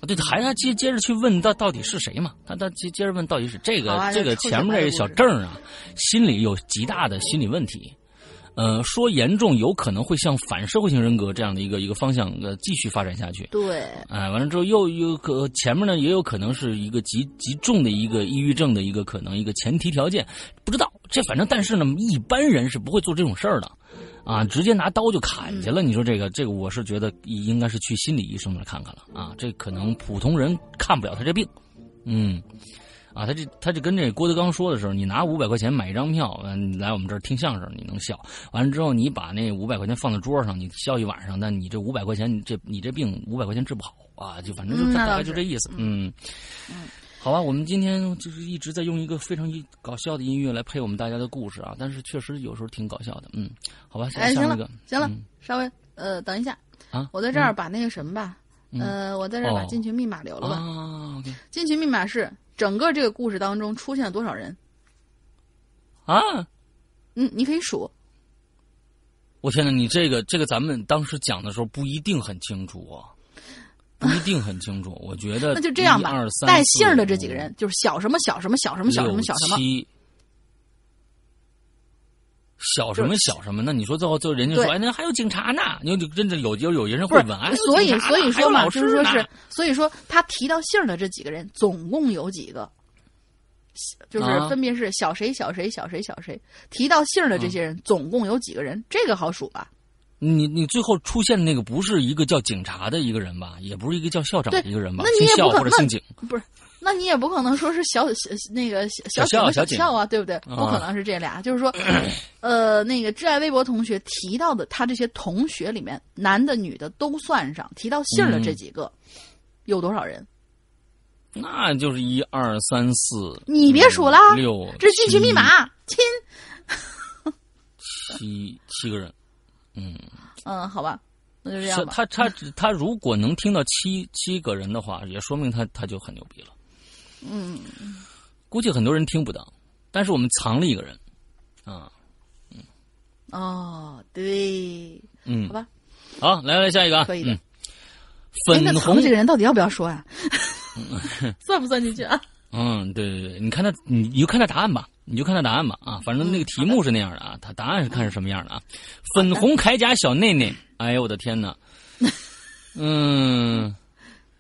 对，还他接接着去问到到底是谁嘛？他他接接着问到底是这个、啊这个前面这个小郑啊，心里有极大的心理问题。呃，说严重有可能会向反社会性人格这样的一个一个方向呃继续发展下去。对，哎，完了之后又又可前面呢也有可能是一个极极重的一个抑郁症的一个可能一个前提条件，不知道这反正但是呢一般人是不会做这种事儿的，啊，直接拿刀就砍去了。你说这个这个我是觉得应该是去心理医生那看看了啊，这可能普通人看不了他这病，嗯。啊，他这他就跟这郭德纲说的时候，你拿五百块钱买一张票，嗯，来我们这儿听相声，你能笑。完了之后，你把那五百块钱放在桌上，你笑一晚上，那你这五百块钱，你这你这病五百块钱治不好啊，就反正就大概就这意思。嗯，好吧，我们今天就是一直在用一个非常搞笑的音乐来配我们大家的故事啊，但是确实有时候挺搞笑的。嗯，好吧，下哎，行了下面一个，行了嗯，稍微呃，等一下，啊，我在这儿把那个什么吧，嗯呃，我在这儿把哦进群密码留了吧。啊，OK 进群密码是整个这个故事当中出现了多少人？啊。嗯，你可以数。我天呐，你这个这个咱们当时讲的时候不一定很清楚啊，不一定很清楚。我觉得 那就这样吧1 2 3带姓儿的这几个人，就是小什么小什么小什么小什么小什么，七小什么小什么？那你说最后最后人家说，哎，那还有警察呢？你就真的有有有人会问，哎，所以所以说老就是说是，所以说他提到姓的这几个人，总共有几个？就是啊分别是小谁小谁小谁小谁，提到姓的这些人，嗯总共有几个人？这个好数吧？你你最后出现的那个不是一个叫警察的一个人吧？也不是一个叫校长的一个人吧？那你也不可那或者姓景不是，那你也不可能说是小小那个小小小啊，对不对？不可能是这俩，就是说，呃，那个挚爱微博同学提到的，他这些同学里面，男的女的都算上，提到姓儿的这几个，有多少人？那就是一二三四，你别数啦五六，这是进群密码，亲。七七个人。嗯，嗯，好吧，那就这是样吧。他他他如果能听到七七个人的话，也说明他他就很牛逼了。嗯，估计很多人听不到，但是我们藏了一个人，啊，嗯。哦，对，嗯，好吧，好，来来下一个啊，可以。的粉红藏这个人到底要不要说呀？算不算进去啊？嗯，对对对，你看他，你你就看他答案吧，你就看他答案吧啊，反正那个题目是那样的啊，他答案是看是什么样的啊。粉红铠甲小内内，哎呦我的天哪，嗯。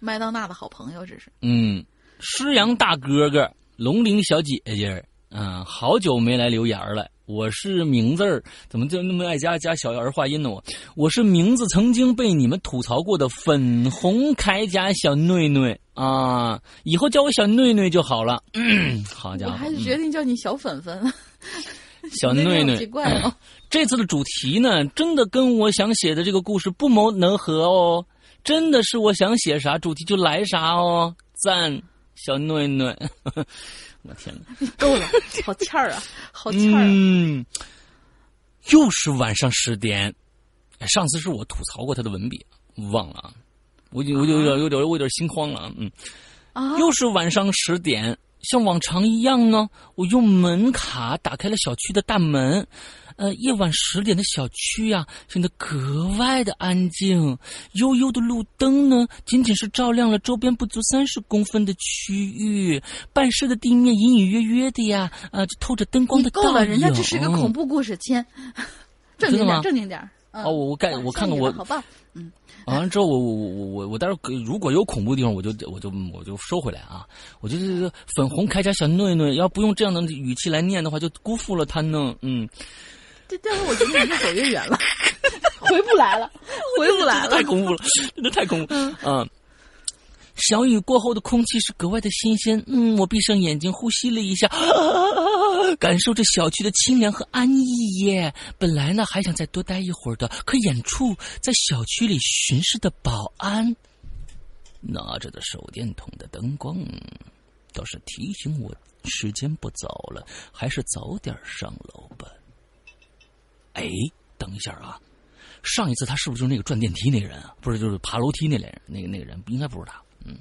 麦当娜的好朋友，这是。嗯，诗阳大哥哥，龙玲小姐姐，嗯，好久没来留言了。我是名字儿，怎么就那么爱加加小儿化音呢？我我是名字曾经被你们吐槽过的粉红铠甲小内内啊，以后叫我小内内就好了。嗯、好家伙，我还是嗯决定叫你小粉粉，小内内奇内。怪哦。这次的主题呢，真的跟我想写的这个故事不谋而合哦，真的是我想写啥主题就来啥哦，赞，小暖暖，我天哪！够了，好欠儿啊，好欠儿啊。嗯，又是晚上十点，哎上次是我吐槽过他的文笔，忘了啊，我就我就有点有点我有点心慌了啊，嗯，啊，又是晚上十点，像往常一样呢，我用门卡打开了小区的大门。呃，夜晚十点的小区呀，显得格外的安静。悠悠的路灯呢，仅仅是照亮了周边不足三十公分的区域。办事的地面隐隐约约的呀，啊，就透着灯光的倒影。够了，人家这是个恐怖故事，亲，正经点，正经点。哦，我我看我看看我好棒，嗯。完了之后，我我我我我待会儿如果有恐怖的地方，我就我就我就收回来啊！我觉得这个粉红铠甲小内内要不用这样的语气来念的话，就辜负了他呢。嗯，这但是我觉得你越走越远了，回不来了，回不来了，太恐怖了，真的太恐怖。嗯。小雨过后的空气是格外的新鲜。嗯，我闭上眼睛呼吸了一下，感受着小区的清凉和安逸耶。本来呢还想再多待一会儿的，可远处在小区里巡视的保安拿着的手电筒的灯光，倒是提醒我时间不早了，还是早点上楼吧。哎，等一下啊，上一次他是不是就是那个转电梯那个人啊？不是，就是爬楼梯那人，那个那个人应该不是他。嗯，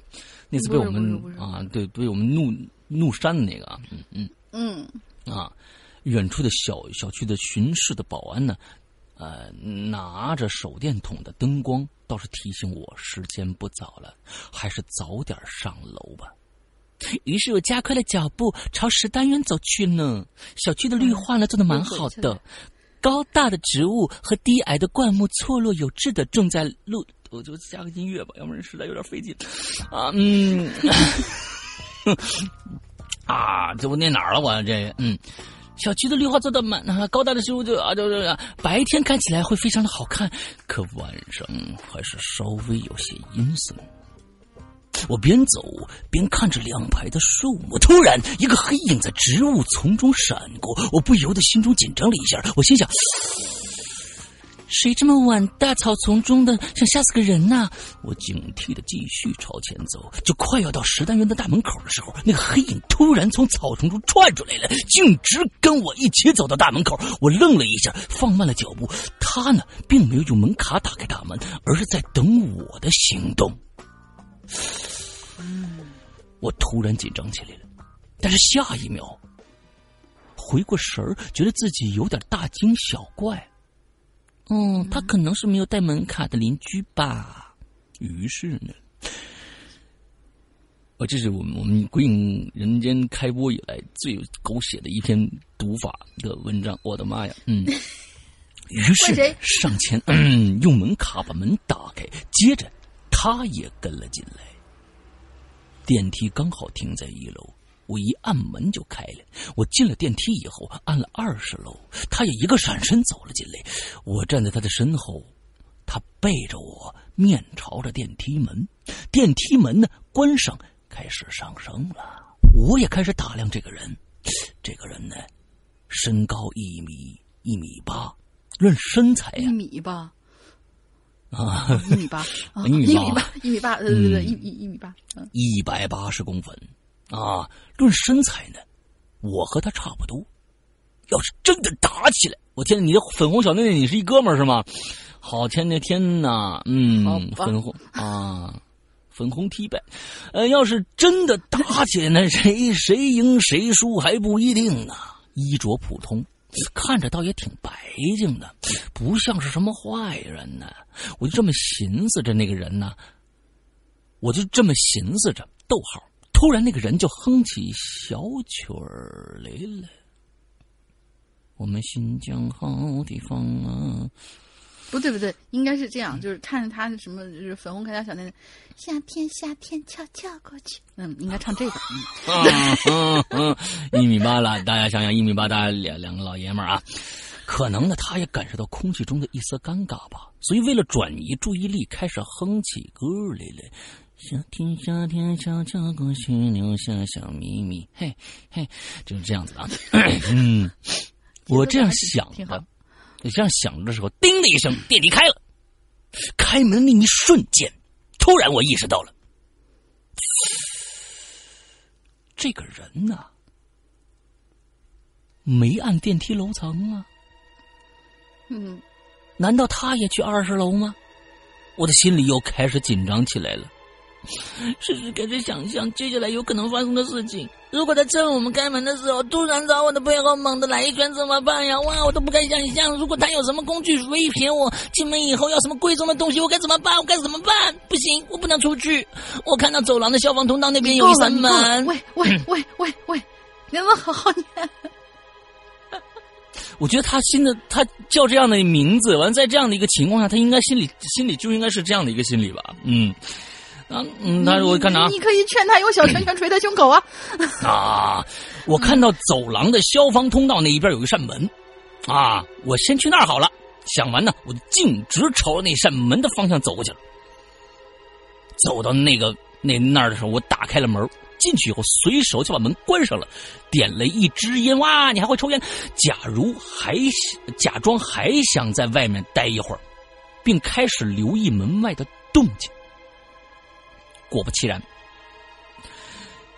那次被我们啊，对，被我们怒怒扇的那个啊，嗯嗯嗯啊，远处的小小区的巡视的保安呢，呃，拿着手电筒的灯光，倒是提醒我时间不早了，还是早点上楼吧。于是我加快了脚步朝十单元走去呢。小区的绿化呢做的蛮好的，高大的植物和低矮的灌木错落有致的种在路。我就加个音乐吧，要不然实在有点费劲啊。嗯，啊，这我念哪儿了？我这嗯，小区的绿化做的满，高大的植物就啊，就是白天看起来会非常的好看，可晚上还是稍微有些阴森。我边走边看着两排的树木，突然一个黑影在植物丛中闪过，我不由得心中紧张了一下。我心想。谁这么晚大草丛中的想吓死个人呐？我警惕的继续朝前走，就快要到十单元的大门口的时候，那个黑影突然从草丛中窜出来了，径直跟我一起走到大门口。我愣了一下，放慢了脚步。他呢，并没有用门卡打开大门，而是在等我的行动。我突然紧张起来了，但是下一秒回过神儿，觉得自己有点大惊小怪。嗯，他可能是没有带门卡的邻居吧。于是呢，哦，这是我们我们《鬼影人间》开播以来最狗血的一篇读法的文章。我的妈呀！嗯，于是上前嗯，用门卡把门打开，接着他也跟了进来。电梯刚好停在一楼。我一按门就开了。我进了电梯以后，按了二十楼，他也一个闪身走了进来。我站在他的身后，他背着我，面朝着电梯门。电梯门呢，关上，开始上升了。我也开始打量这个人。这个人呢，身高一米一米八，论身材呀，一米八啊，一米八，一米八，一米八，对对对，一一一米八，一百八十公分。啊，论身材呢，我和他差不多。要是真的打起来，我天，你的粉红小内内，你是一哥们儿是吗？好天的天呐，嗯，粉红啊，粉红 T 呗。呃，要是真的打起来，那谁谁赢谁输还不一定呢。衣着普通，看着倒也挺白净的，不像是什么坏人呢。我就这么寻思着那个人呢，我就这么寻思着，逗号。突然，那个人就哼起小曲儿来了。我们新疆好地方啊！不对，不对，应该是这样，就是看着他什么，就是粉红铠甲小内内，夏天夏天悄悄过去。嗯，应该唱这个。嗯嗯嗯，一米八了，大家想想，一米八大两两个老爷们儿啊，可能呢，他也感受到空气中的一丝尴尬吧，所以为了转移注意力，开始哼起歌来了。夏天，夏天悄悄过去，留下小秘密。嘿，嘿，就是这样子啊。嗯，我这样想的，你这样想的时候，叮的一声，电梯开了。开门的那一瞬间，突然我意识到了，这个人呐，没按电梯楼层啊。嗯，难道他也去二十楼吗？我的心里又开始紧张起来了。试试开始想象接下来有可能发生的事情。如果在趁我们开门的时候，突然朝我的背后猛地来一拳，怎么办呀？哇，我都不敢想象。如果他有什么工具威胁我，进门以后要什么贵重的东西，我该怎么办？我该怎么办？不行，我不能出去。我看到走廊的消防通道那边有一扇门。喂喂 喂喂喂，你能好好念？我觉得他新的他叫这样的名字，完在这样的一个情况下，他应该心里心里就应该是这样的一个心理吧？嗯，啊嗯，他我看着你可以劝他用小拳拳捶他胸口啊！啊，我看到走廊的消防通道那一边有一扇门，啊，我先去那儿好了。想完呢，我就径直朝着那扇门的方向走过去了。走到那个那那儿的时候，我打开了门。进去以后，随手就把门关上了，点了一支烟。哇，你还会抽烟？假如还假装还想在外面待一会儿，并开始留意门外的动静。果不其然，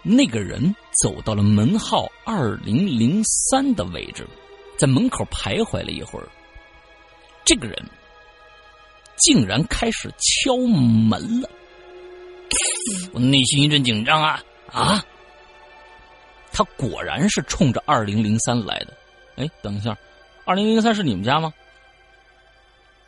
那个人走到了门号二零零三的位置，在门口徘徊了一会儿。这个人竟然开始敲门了，我内心一阵紧张啊！啊！他果然是冲着二零零三来的。哎，等一下，二零零三是你们家吗？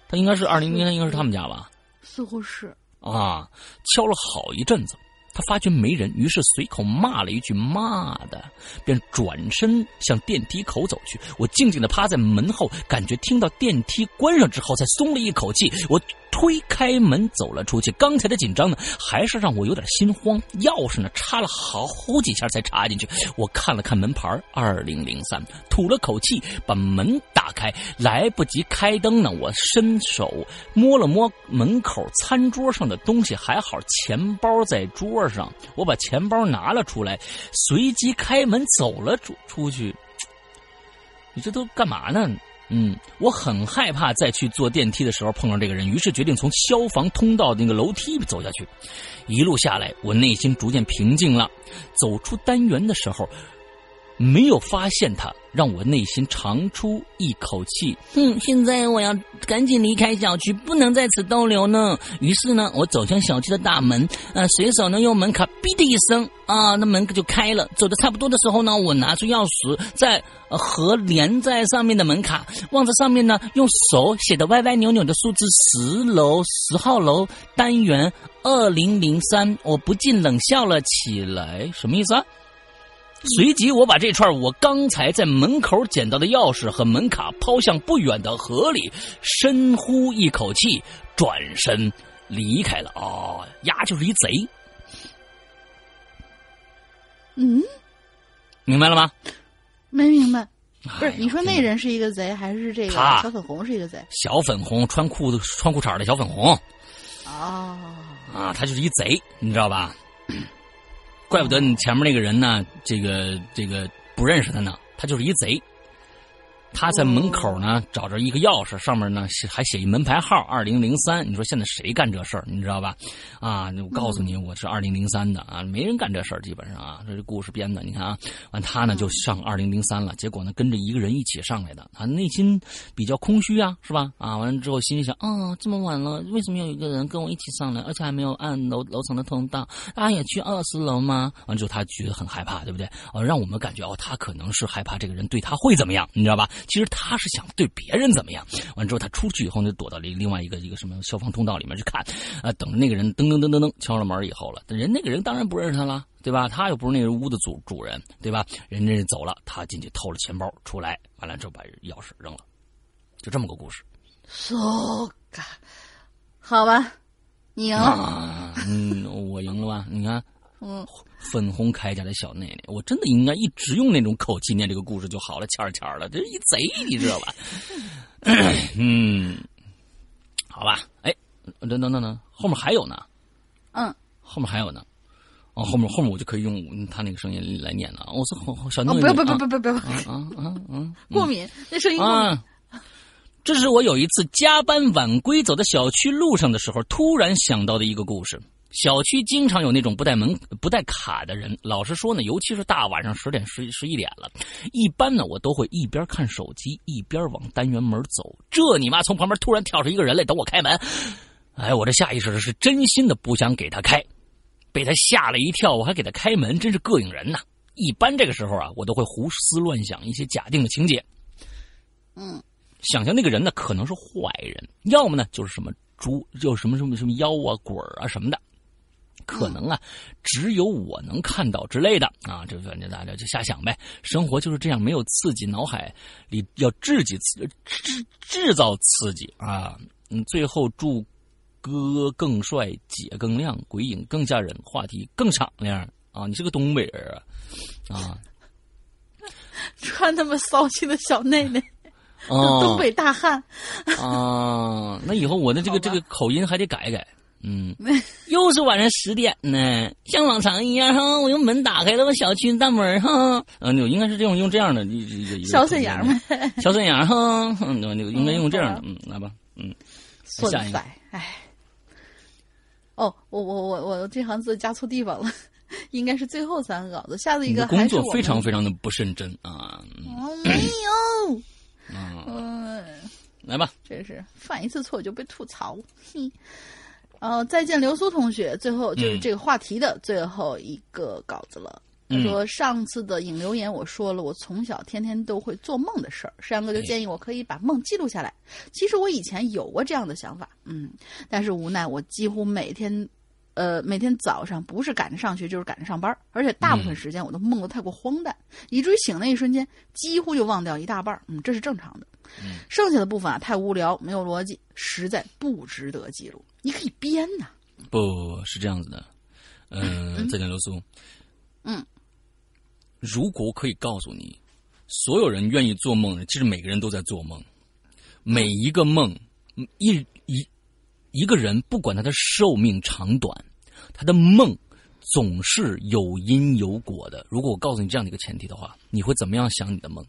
他应该是二零零三，应该是他们家吧？似乎是。啊，敲了好一阵子，他发觉没人，于是随口骂了一句“骂的”，便转身向电梯口走去。我静静的趴在门后，感觉听到电梯关上之后，才松了一口气。我。推开门走了出去，刚才的紧张呢，还是让我有点心慌。钥匙呢，插了好几下才插进去。我看了看门牌，二零零三，吐了口气，把门打开。来不及开灯呢，我伸手摸了摸门口餐桌上的东西，还好钱包在桌上。我把钱包拿了出来，随即开门走了出出去。你这都干嘛呢？嗯，我很害怕再去坐电梯的时候碰上这个人，于是决定从消防通道那个楼梯走下去。一路下来，我内心逐渐平静了。走出单元的时候。没有发现他，让我内心长出一口气。哼，现在我要赶紧离开小区，不能在此逗留呢。于是呢，我走向小区的大门，呃，随手呢用门卡“哔”的一声，啊，那门就开了。走的差不多的时候呢，我拿出钥匙，在和连在上面的门卡望着上面呢，用手写的歪歪扭扭的数字十楼十号楼单元二零零三，我不禁冷笑了起来。什么意思啊？随即，我把这串我刚才在门口捡到的钥匙和门卡抛向不远的河里，深呼一口气，转身离开了。哦，丫就是一贼。嗯，明白了吗？没明白。不是，你说那人是一个贼，还是这个小粉红是一个贼？小粉红穿裤子穿裤衩的小粉红。哦。啊，他就是一贼，你知道吧？怪不得你前面那个人呢，这个这个不认识他呢，他就是一贼。他在门口呢，找着一个钥匙，上面呢还写一门牌号二零零三。你说现在谁干这事儿？你知道吧？啊，我告诉你，我是二零零三的啊，没人干这事儿，基本上啊，这是故事编的。你看啊，完他呢就上二零零三了，结果呢跟着一个人一起上来的，他内心比较空虚啊，是吧？啊，完了之后心里想，啊，这么晚了，为什么有一个人跟我一起上来，而且还没有按楼楼层的通道？他也去二十楼吗？完之后他觉得很害怕，对不对？啊，让我们感觉哦，他可能是害怕这个人对他会怎么样，你知道吧？其实他是想对别人怎么样？完之后，他出去以后呢，躲到了另外一个一个什么消防通道里面去看，啊，等着那个人噔噔噔噔噔敲了门以后了，人那个人当然不认识他了，对吧？他又不是那个屋的主主人，对吧？人家走了，他进去偷了钱包出来，完了之后把钥匙扔了，就这么个故事。So，好吧，你赢了。嗯，我赢了吧？你看。嗯，粉红铠甲的小内内，我真的应该一直用那种口气念这个故事就好了，欠儿欠儿的，这是一贼，你知道吧？嗯，好吧，哎，等等等等，后面还有呢，嗯，后面还有呢，哦，后面后面我就可以用他那个声音来念了。我说小内内，不要不要不要不要不要，啊啊啊！过敏，那声音啊。这是我有一次加班晚归，走在小区路上的时候，突然想到的一个故事。小区经常有那种不带门、不带卡的人。老实说呢，尤其是大晚上十点、十十一点了，一般呢，我都会一边看手机一边往单元门走。这你妈！从旁边突然跳出一个人来等我开门，哎，我这下意识的是真心的不想给他开。被他吓了一跳，我还给他开门，真是膈应人呐。一般这个时候啊，我都会胡思乱想一些假定的情节，嗯，想象那个人呢可能是坏人，要么呢就是什么猪，就什么什么什么妖啊、鬼儿啊什么的，可能啊只有我能看到之类的啊，这反正大家就瞎想呗。生活就是这样，没有刺激，脑海里要制己刺制制造刺激啊。嗯，最后祝哥更帅，姐更亮，鬼影更吓人，话题更敞亮啊！你是个东北人啊啊！穿那么骚气的小内内，哦 东北大汉，啊，那以后我的这个这个口音还得改改。嗯，又是晚上十点呢，像往常一样哈，我用门打开了，我小区大门哈，嗯，应该是这种用这样的小沈阳呗，小沈阳哈，嗯，那个应该用这样的，嗯，来吧，嗯，下一个，哎。哦，我我我我这行字加错地方了，应该是最后三个稿子，下次一个工作非常非常的不认真啊，没有，啊，嗯，来吧，真是犯一次错就被吐槽，嘿。呃，再见，流苏同学。最后就是嗯这个话题的最后一个稿子了。他嗯说上次的引留言我说了，我从小天天都会做梦的事儿。山哥就建议我可以把梦记录下来。其实我以前有过这样的想法，嗯，但是无奈我几乎每天，呃，每天早上不是赶着上学就是赶着上班，而且大部分时间我都梦得太过荒诞，以至于醒那一瞬间几乎就忘掉一大半儿。嗯，这是正常的。剩下的部分啊太无聊，没有逻辑，实在不值得记录。你可以编呐、不是这样子的，嗯，再见，刘苏，嗯，如果我可以告诉你，所有人愿意做梦的，其实每个人都在做梦，每一个梦，一一一个人，不管他的寿命长短，他的梦总是有因有果的。如果我告诉你这样的一个前提的话，你会怎么样想你的梦？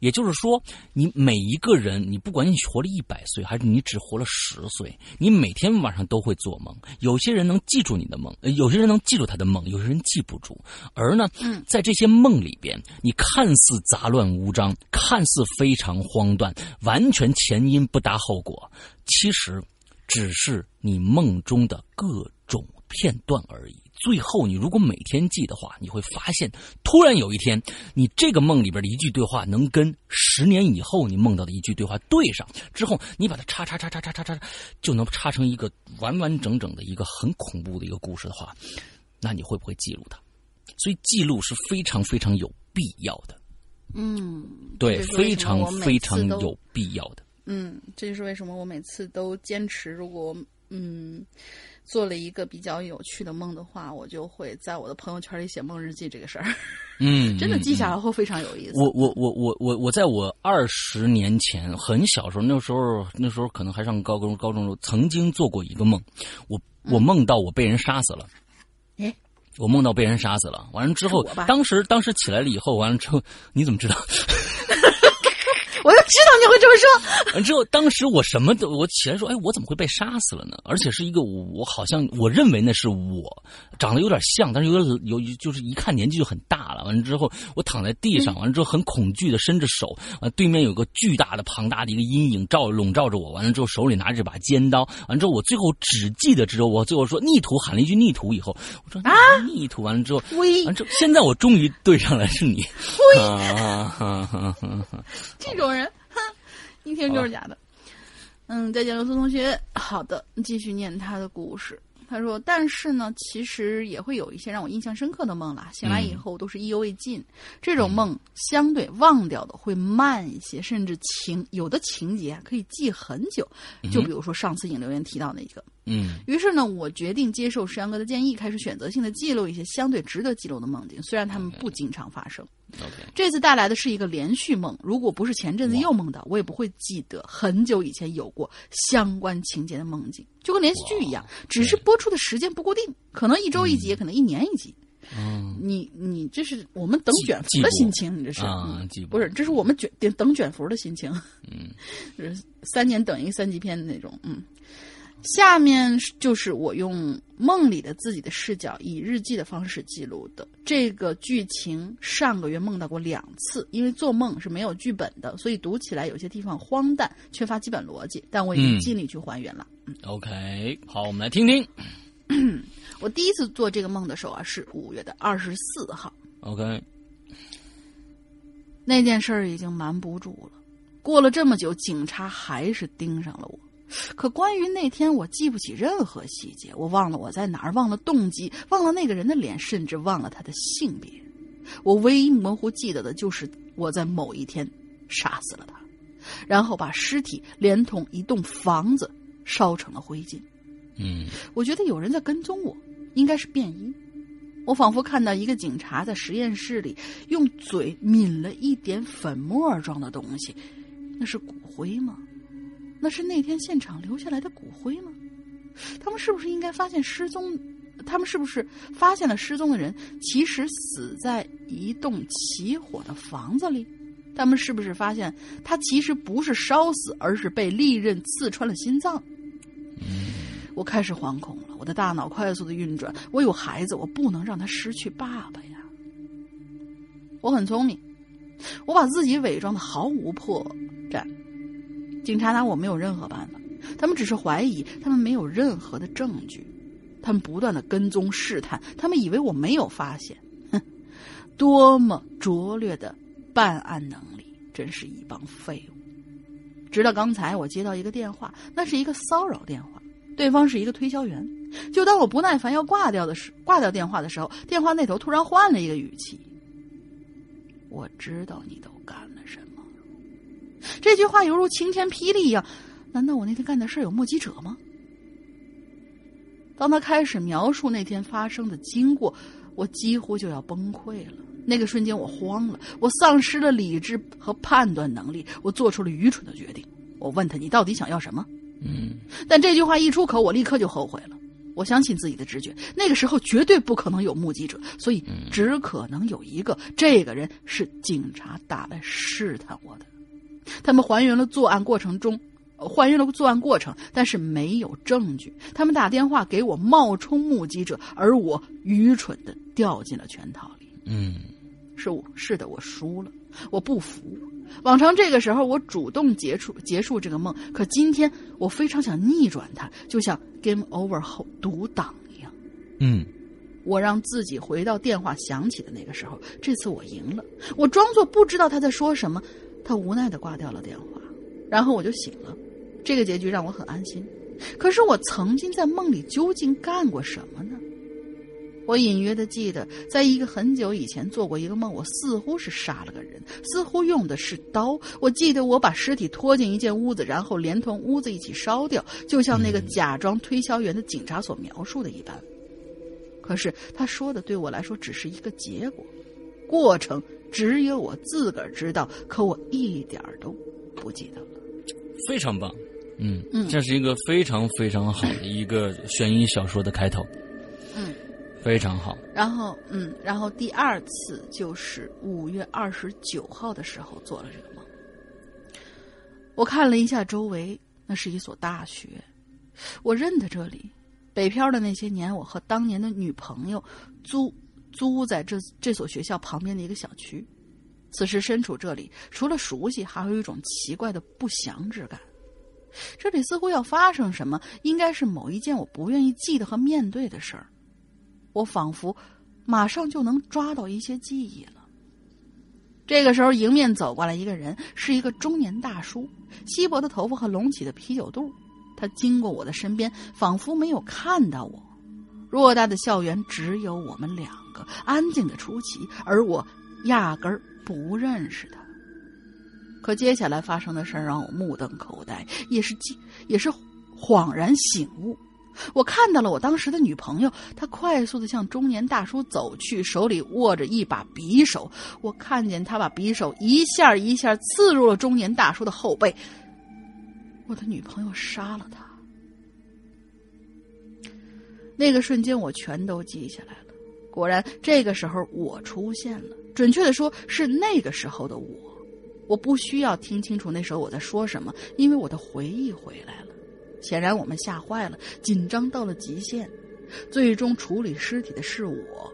也就是说，你每一个人，你不管你活了一百岁，还是你只活了十岁，你每天晚上都会做梦。有些人能记住你的梦，呃有些人能记住他的梦，有些人记不住。而呢，嗯在这些梦里边，你看似杂乱无章，看似非常荒诞，完全前因不搭后果，其实只是你梦中的各种片段而已。最后，你如果每天记的话，你会发现，突然有一天，你这个梦里边的一句对话能跟十年以后你梦到的一句对话对上，之后你把它插插插插插插插，就能插成一个完完整整的一个很恐怖的一个故事的话，那你会不会记录它？所以记录是非常非常有必要的，嗯，对，非常非常有必要的。嗯，这就是为什么我每次都坚持，如果嗯做了一个比较有趣的梦的话，我就会在我的朋友圈里写梦日记这个事儿，嗯，真的记下来。来会非常有意思。我我我我我我在我二十年前很小时候，那时候那时候可能还上高中高中时候，曾经做过一个梦，我我梦到我被人杀死了。诶我梦到被人杀死了，完了之后当时当时起来了以后，完了之后，你怎么知道？我就知道你会这么说。完之后，当时我什么都，我起来说，哎，我怎么会被杀死了呢？而且是一个我我好像我认为那是我，长得有点像，但是有点有就是一看年纪就很大了。完了之后，我躺在地上，完了之后很恐惧的伸着手，啊对面有个巨大的庞大的一个阴影罩笼罩着我。完了之后手里拿着这把尖刀，完了之后我最后只记得之后我最后说逆徒喊了一句逆徒以后，我说啊逆徒，完了之后。现在我终于对上了，是你。这种人，哼，一听就是假的。嗯，再见，刘苏同学。好的，继续念他的故事。他说：“但是呢，其实也会有一些让我印象深刻的梦啦。醒来以后都是意犹未尽。这种梦相对忘掉的会慢一些，甚至情有的情节啊可以记很久。就比如说上次引留言提到那个。嗯于是呢，我决定接受石阳哥的建议，开始选择性的记录一些相对值得记录的梦境，虽然他们不经常发生。这次带来的是一个连续梦，如果不是前阵子又梦到，我也不会记得很久以前有过相关情节的梦境，就跟连续剧一样，只是播出的时间不固定，可能一周一集，也可能一年一集。嗯。你你这是我们等卷福的心情，你这是。嗯不不是？这是我们卷等等卷福的心情，嗯，是三年等一个三级片的那种，嗯。下面就是我用梦里的自己的视角，以日记的方式记录的这个剧情。上个月梦到过两次，因为做梦是没有剧本的，所以读起来有些地方荒诞，缺乏基本逻辑。但我已经嗯尽力去还原了。嗯 OK，好，我们来听听。我第一次做这个梦的时候啊，是五月的二十四号。OK，那件事儿已经瞒不住了。过了这么久，警察还是盯上了我。可关于那天，我记不起任何细节，我忘了我在哪儿，忘了动机，忘了那个人的脸，甚至忘了他的性别。我唯一模糊记得的就是我在某一天杀死了他，然后把尸体连同一栋房子烧成了灰烬。嗯我觉得有人在跟踪我，应该是便衣。我仿佛看到一个警察在实验室里用嘴抿了一点粉末状的东西，那是骨灰吗？那是那天现场留下来的骨灰吗？他们是不是应该发现失踪？他们是不是发现了失踪的人其实死在一栋起火的房子里？他们是不是发现他其实不是烧死，而是被利刃刺穿了心脏？我开始惶恐了，我的大脑快速的运转。我有孩子，我不能让他失去爸爸呀。我很聪明，我把自己伪装的毫无破绽。警察拿我没有任何办法，他们只是怀疑，他们没有任何的证据，他们不断的跟踪试探，他们以为我没有发现。哼，多么拙劣的办案能力，真是一帮废物。直到刚才，我接到一个电话，那是一个骚扰电话。对方是一个推销员。就当我不耐烦要挂掉的时，挂掉电话的时候，电话那头突然换了一个语气：“我知道你的。”这句话犹如晴天霹雳一样。难道我那天干的事有目击者吗？当他开始描述那天发生的经过，我几乎就要崩溃了。那个瞬间，我慌了，我丧失了理智和判断能力，我做出了愚蠢的决定。我问他：“你到底想要什么？”嗯但这句话一出口，我立刻就后悔了。我相信自己的直觉，那个时候绝对不可能有目击者，所以只可能有一个，这个人是警察打来试探我的。他们还原了作案过程中，呃还原了作案过程，但是没有证据。他们打电话给我冒充目击者，而我愚蠢的掉进了圈套里。嗯是我是的，我输了，我不服。往常这个时候，我主动结束结束这个梦，可今天我非常想逆转它，就像 Game Over 后独挡一样。嗯我让自己回到电话响起的那个时候，这次我赢了。我装作不知道他在说什么，他无奈的挂掉了电话，然后我就醒了。这个结局让我很安心。可是我曾经在梦里究竟干过什么呢？我隐约的记得，在一个很久以前做过一个梦，我似乎是杀了个人，似乎用的是刀。我记得我把尸体拖进一间屋子，然后连同屋子一起烧掉，就像那个假装推销员的警察所描述的一般。可是他说的对我来说只是一个结果，过程只有我自个儿知道，可我一点儿都不记得了。非常棒。嗯嗯这是一个非常非常好的一个悬疑小说的开头。嗯，非常好。然后嗯，然后第二次就是五月二十九号的时候做了这个梦。我看了一下周围，那是一所大学，我认得这里。北漂的那些年，我和当年的女朋友租租在这这所学校旁边的一个小区。此时身处这里，除了熟悉，还有一种奇怪的不祥之感。这里似乎要发生什么，应该是某一件我不愿意记得和面对的事儿。我仿佛马上就能抓到一些记忆了。这个时候，迎面走过来一个人，是一个中年大叔，稀薄的头发和隆起的啤酒肚。他经过我的身边，仿佛没有看到我。偌大的校园只有我们两个，安静的出奇，而我压根儿不认识他。可接下来发生的事儿让我目瞪口呆，也是记，也是恍然醒悟。我看到了我当时的女朋友，她快速的向中年大叔走去，手里握着一把匕首。我看见她把匕首一下一下刺入了中年大叔的后背。我的女朋友杀了他。那个瞬间，我全都记下来了。果然，这个时候我出现了，准确的说，是那个时候的我。我不需要听清楚那时候我在说什么，因为我的回忆回来了。显然我们吓坏了，紧张到了极限。最终处理尸体的是我，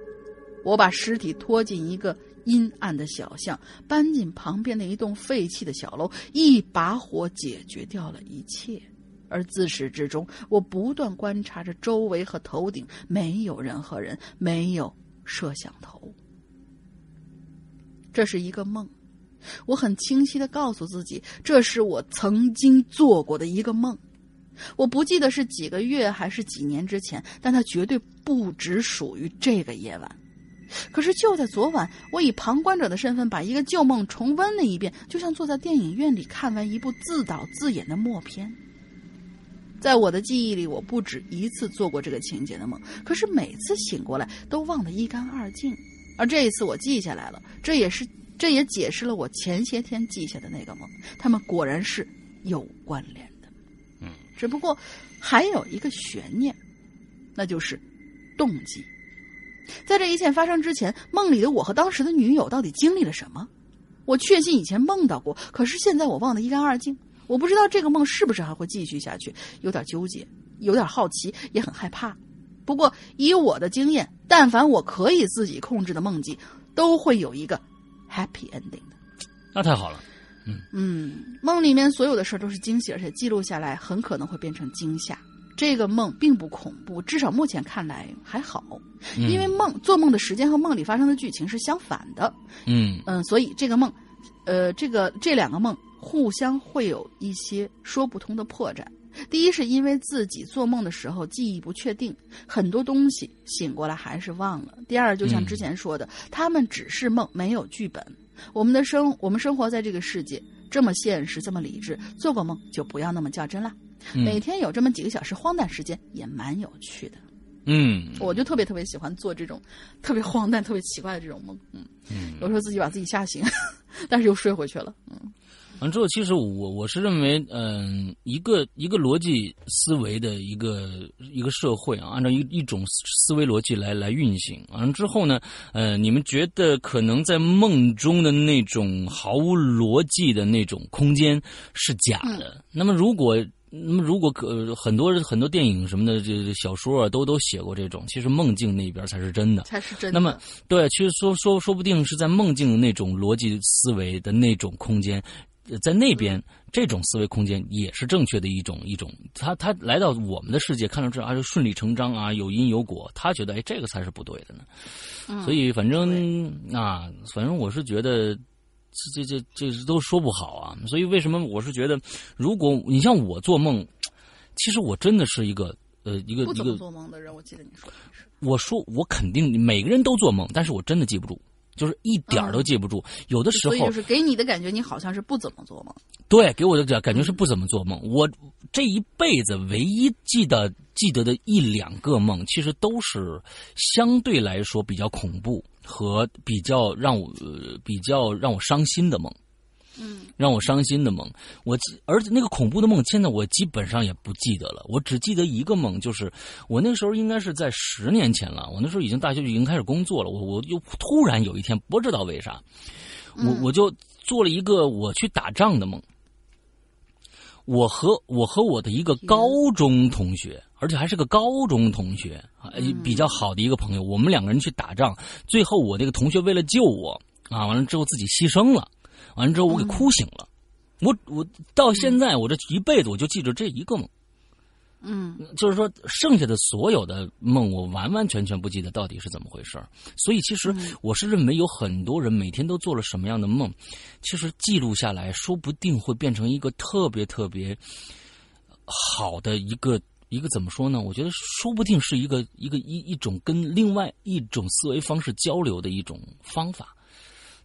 我把尸体拖进一个阴暗的小巷，搬进旁边的一栋废弃的小楼，一把火解决掉了一切。而自始至终，我不断观察着周围和头顶，没有任何人，没有摄像头。这是一个梦，我很清晰的告诉自己，这是我曾经做过的一个梦。我不记得是几个月还是几年之前，但它绝对不只属于这个夜晚。可是就在昨晚，我以旁观者的身份把一个旧梦重温了一遍，就像坐在电影院里看完一部自导自演的默片。在我的记忆里，我不止一次做过这个情节的梦，可是每次醒过来都忘得一干二净。而这一次我记下来了，这也是这也解释了我前些天记下的那个梦，他们果然是有关联的。嗯，只不过还有一个悬念，那就是动机。在这一切发生之前，梦里的我和当时的女友到底经历了什么？我确信以前梦到过，可是现在我忘得一干二净。我不知道这个梦是不是还会继续下去，有点纠结，有点好奇，也很害怕。不过以我的经验，但凡我可以自己控制的梦境，都会有一个 happy ending 的。那太好了。嗯嗯，梦里面所有的事儿都是惊喜，而且记录下来很可能会变成惊吓。这个梦并不恐怖，至少目前看来还好，因为梦做梦的时间和梦里发生的剧情是相反的。嗯嗯，所以这个梦，呃，这个这两个梦互相会有一些说不通的破绽。第一是因为自己做梦的时候记忆不确定，很多东西醒过来还是忘了。第二，就像之前说的，他们只是梦，没有剧本。我们的生，我们生活在这个世界，这么现实，这么理智，做过梦就不要那么较真了。每天有这么几个小时荒诞时间，也蛮有趣的。嗯我就特别特别喜欢做这种特别荒诞、特别奇怪的这种梦。嗯，有时候自己把自己吓醒，但是又睡回去了。嗯，完之后，其实我我是认为，嗯、一个一个逻辑思维的一个一个社会啊，按照一一种思维逻辑来来运行。完了之后呢，呃，你们觉得可能在梦中的那种毫无逻辑的那种空间是假的。那么如果那么，如果可很多很多电影什么的，这这小说啊，都都写过这种，其实梦境那边才是真的。才是真的。那么，对，其实说说说不定是在梦境那种逻辑思维的那种空间，呃在那边这种思维空间也是正确的一种一种。他他来到我们的世界，看到这啊，就顺理成章啊，有因有果，他觉得哎，这个才是不对的呢。嗯所以反正啊，反正我是觉得。这这这这都说不好啊！所以为什么我是觉得，如果你像我做梦，其实我真的是一个呃一个一个做梦的人，我记得你说的是。我说我肯定每个人都做梦，但是我真的记不住，就是一点儿都记不住。有的时候就是给你的感觉，你好像是不怎么做梦。对给我的感感觉是不怎么做梦。我这一辈子唯一记得记得的一两个梦，其实都是相对来说比较恐怖和比较让我、呃、比较让我伤心的梦。嗯，让我伤心的梦，我记而且那个恐怖的梦，现在我基本上也不记得了。我只记得一个梦，就是我那时候应该是在十年前了。我那时候已经大学已经开始工作了。我我又突然有一天不知道为啥，我我就做了一个我去打仗的梦。我和我和我的一个高中同学，而且还是个高中同学啊，比较好的一个朋友，我们两个人去打仗，最后我那个同学为了救我啊，完了之后自己牺牲了。完了之后，我给哭醒了。我我到现在，我这一辈子我就记着这一个梦。嗯，就是说，剩下的所有的梦，我完完全全不记得到底是怎么回事所以，其实我是认为有很多人每天都做了什么样的梦，其实记录下来说不定会变成一个特别特别好的一个一个怎么说呢？我觉得说不定是一个一个一一种跟另外一种思维方式交流的一种方法。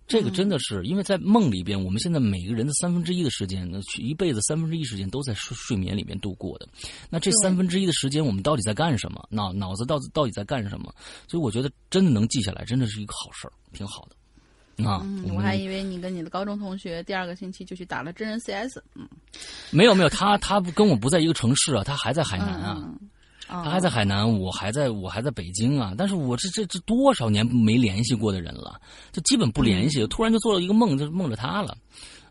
这个真的是，因为在梦里边，我们现在每个人的三分之一的时间，呢，一辈子三分之一时间都在睡睡眠里面度过的。那这三分之一的时间，我们到底在干什么？脑脑子到到底在干什么？所以我觉得真的能记下来，真的是一个好事儿，挺好的。啊，嗯，我还以为你跟你的高中同学第二个星期就去打了真人 CS。嗯，没有没有，他他跟我不在一个城市啊，他还在海南啊。嗯他还在海南，我还在我还在北京啊！但是我这这这多少年没联系过的人了，就基本不联系。突然就做了一个梦，就梦着他了，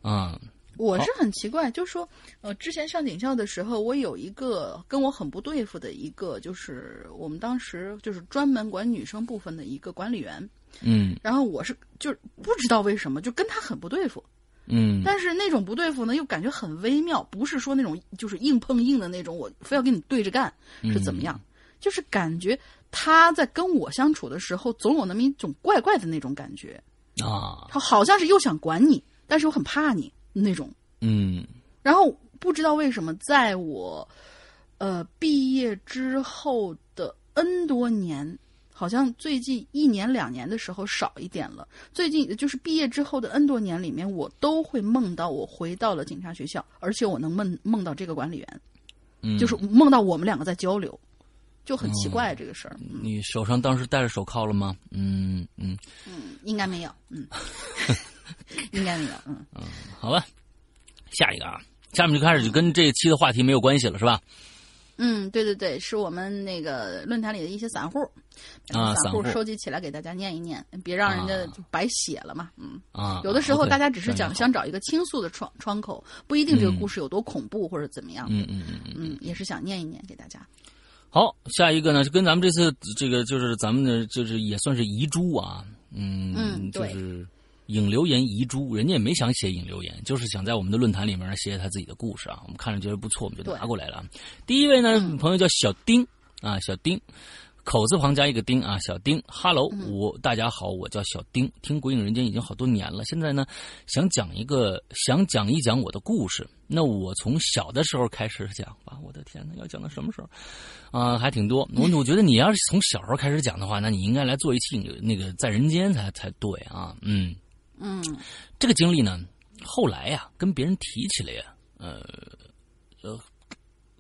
啊、我是很奇怪，就是说，呃，之前上警校的时候，我有一个跟我很不对付的一个，就是我们当时就是专门管女生部分的一个管理员，嗯然后我是就是不知道为什么就跟他很不对付，嗯。但是那种不对付呢，又感觉很微妙，不是说那种就是硬碰硬的那种，我非要跟你对着干是怎么样？就是感觉他在跟我相处的时候，总有那么一种怪怪的那种感觉，啊，他好像是又想管你，但是又很怕你那种。嗯。然后不知道为什么，在我呃毕业之后的 N 多年，好像最近一年两年的时候少一点了。最近就是毕业之后的 N 多年里面，我都会梦到我回到了警察学校，而且我能梦梦到这个管理员，嗯，就是梦到我们两个在交流，就很奇怪这个事儿。你手上当时戴着手铐了吗？嗯嗯，嗯，应该没有，嗯，应该没有，嗯。好吧，下一个啊，下面就开始就跟这一期的话题没有关系了，是吧？嗯，对对对，是我们那个论坛里的一些散户，啊散户收集起来给大家念一念，别让人家啊就白写了嘛。嗯，啊，有的时候大家只是想想找一个倾诉的窗窗口，不一定这个嗯故事有多恐怖或者怎么样。嗯嗯嗯嗯。嗯，也是想念一念给大家。好，下一个呢，就跟咱们这次这个就是咱们的就是也算是遗珠啊，嗯，嗯对就是引流言遗珠，人家也没想写引流言，就是想在我们的论坛里面写写他自己的故事啊，我们看着觉得不错，我们就对拿过来了。第一位呢，嗯朋友叫小丁啊，小丁。口字旁加一个丁啊，小丁，Hello，我大家好，我叫小丁，听《鬼影人间》已经好多年了，现在呢，想讲一个，想讲一讲我的故事。那我从小的时候开始讲吧，我的天呐，要讲到什么时候？啊、还挺多。我我觉得你要是从小时候开始讲的话，那你应该来做一期那个在人间才才对啊。嗯，嗯这个经历呢，后来呀、跟别人提起来呀，呃呃，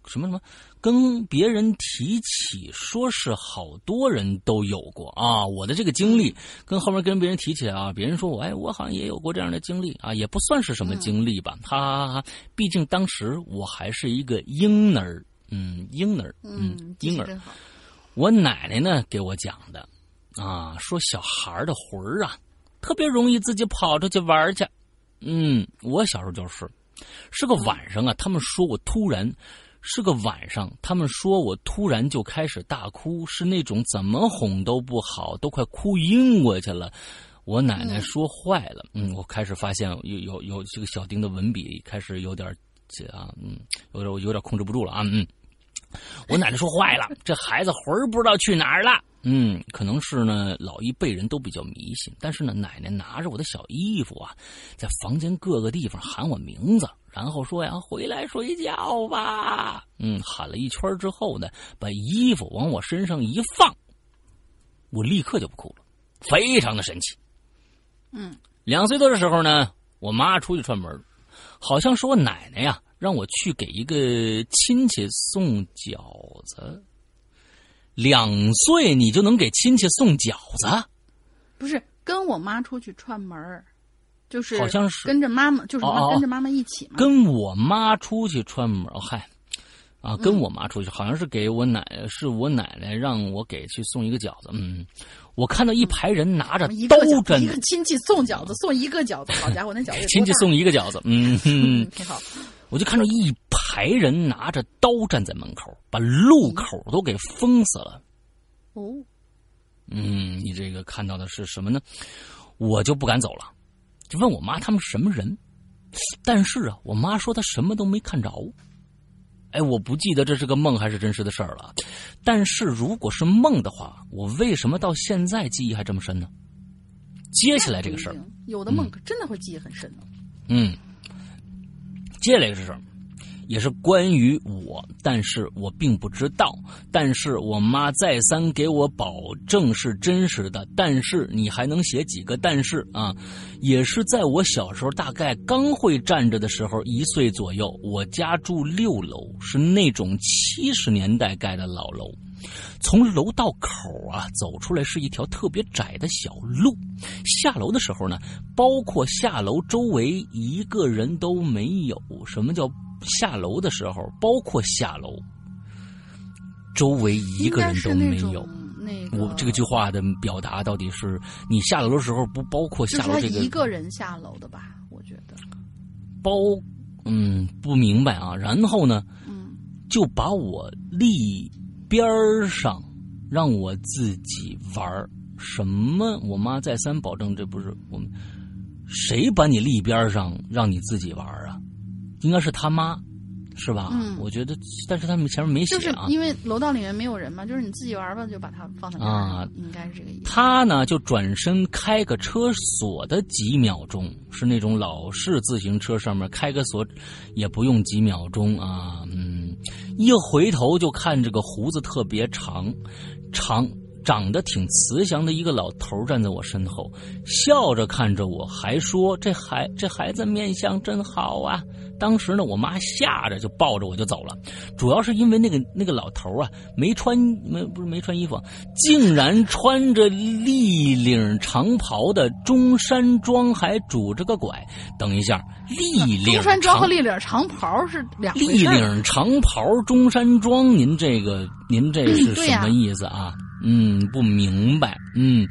什么什么，跟别人提起，说是好多人都有过啊。我的这个经历跟后面跟别人提起来啊，别人说我哎，我好像也有过这样的经历啊，也不算是什么经历吧，哈哈哈哈。毕竟当时我还是一个婴儿，嗯，婴儿，嗯，婴儿。我奶奶呢给我讲的，啊，说小孩儿的魂儿啊，特别容易自己跑出去玩去。嗯，我小时候就是，是个晚上啊，他们说我突然，是个晚上，他们说我突然就开始大哭，是那种怎么哄都不好，都快哭晕过去了。我奶奶说坏了，嗯，我开始发现有有有这个小丁的文笔开始有点这啊，嗯，有点有点控制不住了啊，嗯。我奶奶说坏了，这孩子魂儿不知道去哪儿了。嗯，可能是呢，老一辈人都比较迷信，但是呢，奶奶拿着我的小衣服啊，在房间各个地方喊我名字，然后说呀：“回来睡觉吧。”嗯，喊了一圈之后呢，把衣服往我身上一放，我立刻就不哭了，非常的神奇。嗯，两岁多的时候呢，我妈出去串门，好像是我奶奶呀让我去给一个亲戚送饺子。两岁你就能给亲戚送饺子？不是跟我妈出去串门儿，就是好像是跟着妈妈，就是跟着妈妈一起嘛。跟我妈出去串门，儿嗨，啊，跟我妈出去，好像是给我奶，是我奶奶让我给去送一个饺子。嗯，我看到一排人拿着刀一个饺站一，个亲戚送饺子，送一个饺子，好家伙，那饺子亲戚送一个饺子。嗯 嗯，挺好。我就看到一排人拿着刀站在门口，把路口都给封死了。哦，嗯，你这个看到的是什么呢？我就不敢走了，就问我妈他们是什么人。但是啊，我妈说她什么都没看着。哎，我不记得这是个梦还是真实的事儿了。但是如果是梦的话，我为什么到现在记忆还这么深呢？接下来这个事儿，有的梦可真的会记忆很深的。嗯，接下来是什么也是关于我，但是我并不知道。但是我妈再三给我保证是真实的。但是你还能写几个但是啊？也是在我小时候，大概刚会站着的时候，一岁左右。我家住六楼，是那种七十年代盖的老楼。从楼道口啊走出来是一条特别窄的小路，下楼的时候呢，包括下楼周围一个人都没有。什么叫下楼的时候？包括下楼，周围一个人都没有。那个，我这个句话的表达到底是你下楼的时候不包括下楼这个一个人下楼的吧？我觉得，包，嗯，不明白啊。然后呢，嗯，就把我立边上，让我自己玩儿什么？我妈再三保证这不是我们谁把你立边上让你自己玩啊？应该是他妈。是吧？嗯，我觉得，但是他们前面没写啊，就是因为楼道里面没有人嘛，就是你自己玩吧，就把它放在那啊，应该是这个意思。他呢，就转身开个车锁的几秒钟，是那种老式自行车上面开个锁，也不用几秒钟啊，嗯，一回头就看这个胡子特别长，长长得挺慈祥的一个老头站在我身后，笑着看着我，还说这孩这孩子面相真好啊。当时呢，我妈吓着就抱着我就走了，主要是因为那个那个老头啊，没穿没不是没穿衣服，竟然穿着立领长袍的中山装，还拄着个拐。等一下，立领中山装和立领长袍是两立领长袍中山装，您这个您这是什么意思啊？嗯，不明白。嗯。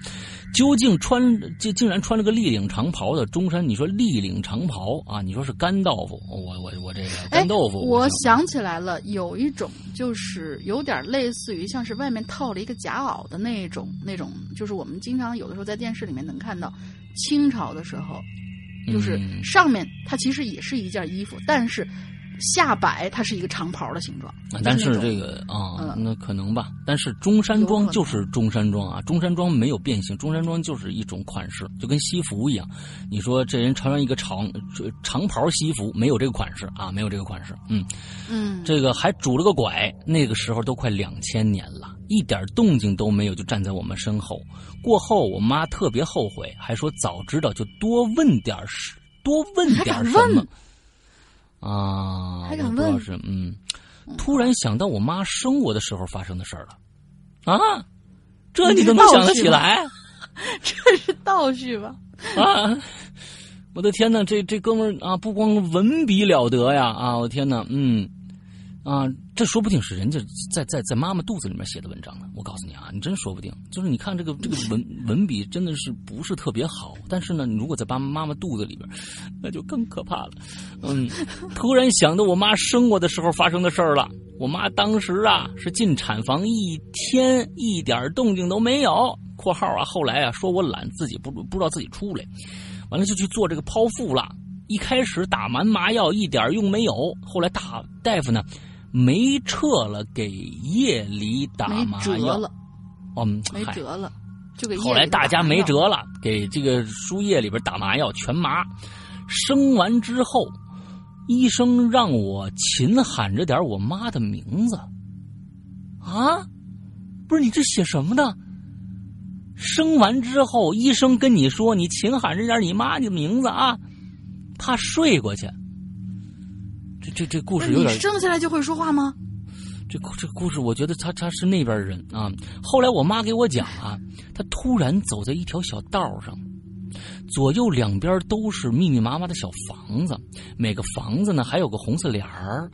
究竟穿竟竟然穿了个立领长袍的中山？你说立领长袍啊？你说是干豆腐？我我我这个干豆腐。我想起来了，有一种就是有点类似于像是外面套了一个夹袄的那种那种，就是我们经常有的时候在电视里面能看到，清朝的时候，就是上面它其实也是一件衣服，但是。下摆它是一个长袍的形状，但是这个啊，那可能吧。但是中山装就是中山装啊，中山装没有变形，中山装就是一种款式，就跟西服一样。你说这人穿上一个长长袍西服，没有这个款式啊，没有这个款式。嗯嗯，这个还拄了个拐，那个时候都快两千年了，一点动静都没有，就站在我们身后。过后我妈特别后悔，还说早知道就多问点事，多问点什么。啊，还敢问？是嗯，突然想到我妈生我的时候发生的事儿了，啊，这你都能想得起来？这是倒叙吧？啊，我的天哪，这这哥们儿啊，不光文笔了得呀，啊，我天哪，嗯。啊，这说不定是人家在在在妈妈肚子里面写的文章呢。我告诉你啊，你真说不定。就是你看这个这个文文笔真的是不是特别好，但是呢，你如果在爸妈妈肚子里边，那就更可怕了。嗯，突然想到我妈生我的时候发生的事儿了。我妈当时啊是进产房一天一点动静都没有。括号啊，后来啊说我懒，自己不不知道自己出来，完了就去做这个剖腹了。一开始打完麻药一点用没有，后来大大夫呢。没撤了，给夜里打麻药。了，嗯，没辙了，就给。后来大家没辙了，给这个输液里边打麻药，全麻。生完之后，医生让我勤喊着点我妈的名字。啊，不是你这写什么呢？生完之后，医生跟你说你勤喊着点你妈的名字啊，怕睡过去。这这这故事有点生下来就会说话吗？这这故事，我觉得他他是那边人啊。后来我妈给我讲啊，他突然走在一条小道上，左右两边都是密密麻麻的小房子，每个房子呢还有个红色帘儿。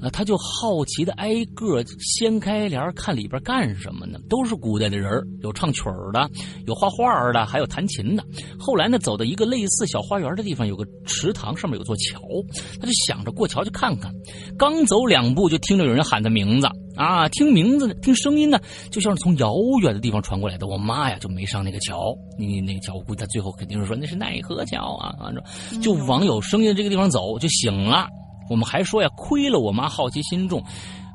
啊，他就好奇的挨个掀开帘看里边干什么呢？都是古代的人有唱曲儿的，有画画的，还有弹琴的。后来呢，走到一个类似小花园的地方，有个池塘，上面有座桥。他就想着过桥去看看。刚走两步，就听着有人喊他名字啊！听名字，听声音呢，就像是从遥远的地方传过来的。我妈呀，就没上那个桥。你那个桥，我估计他最后肯定是说那是奈何桥啊！就往有声音的这个地方走，就醒了。我们还说呀，亏了我妈好奇心重，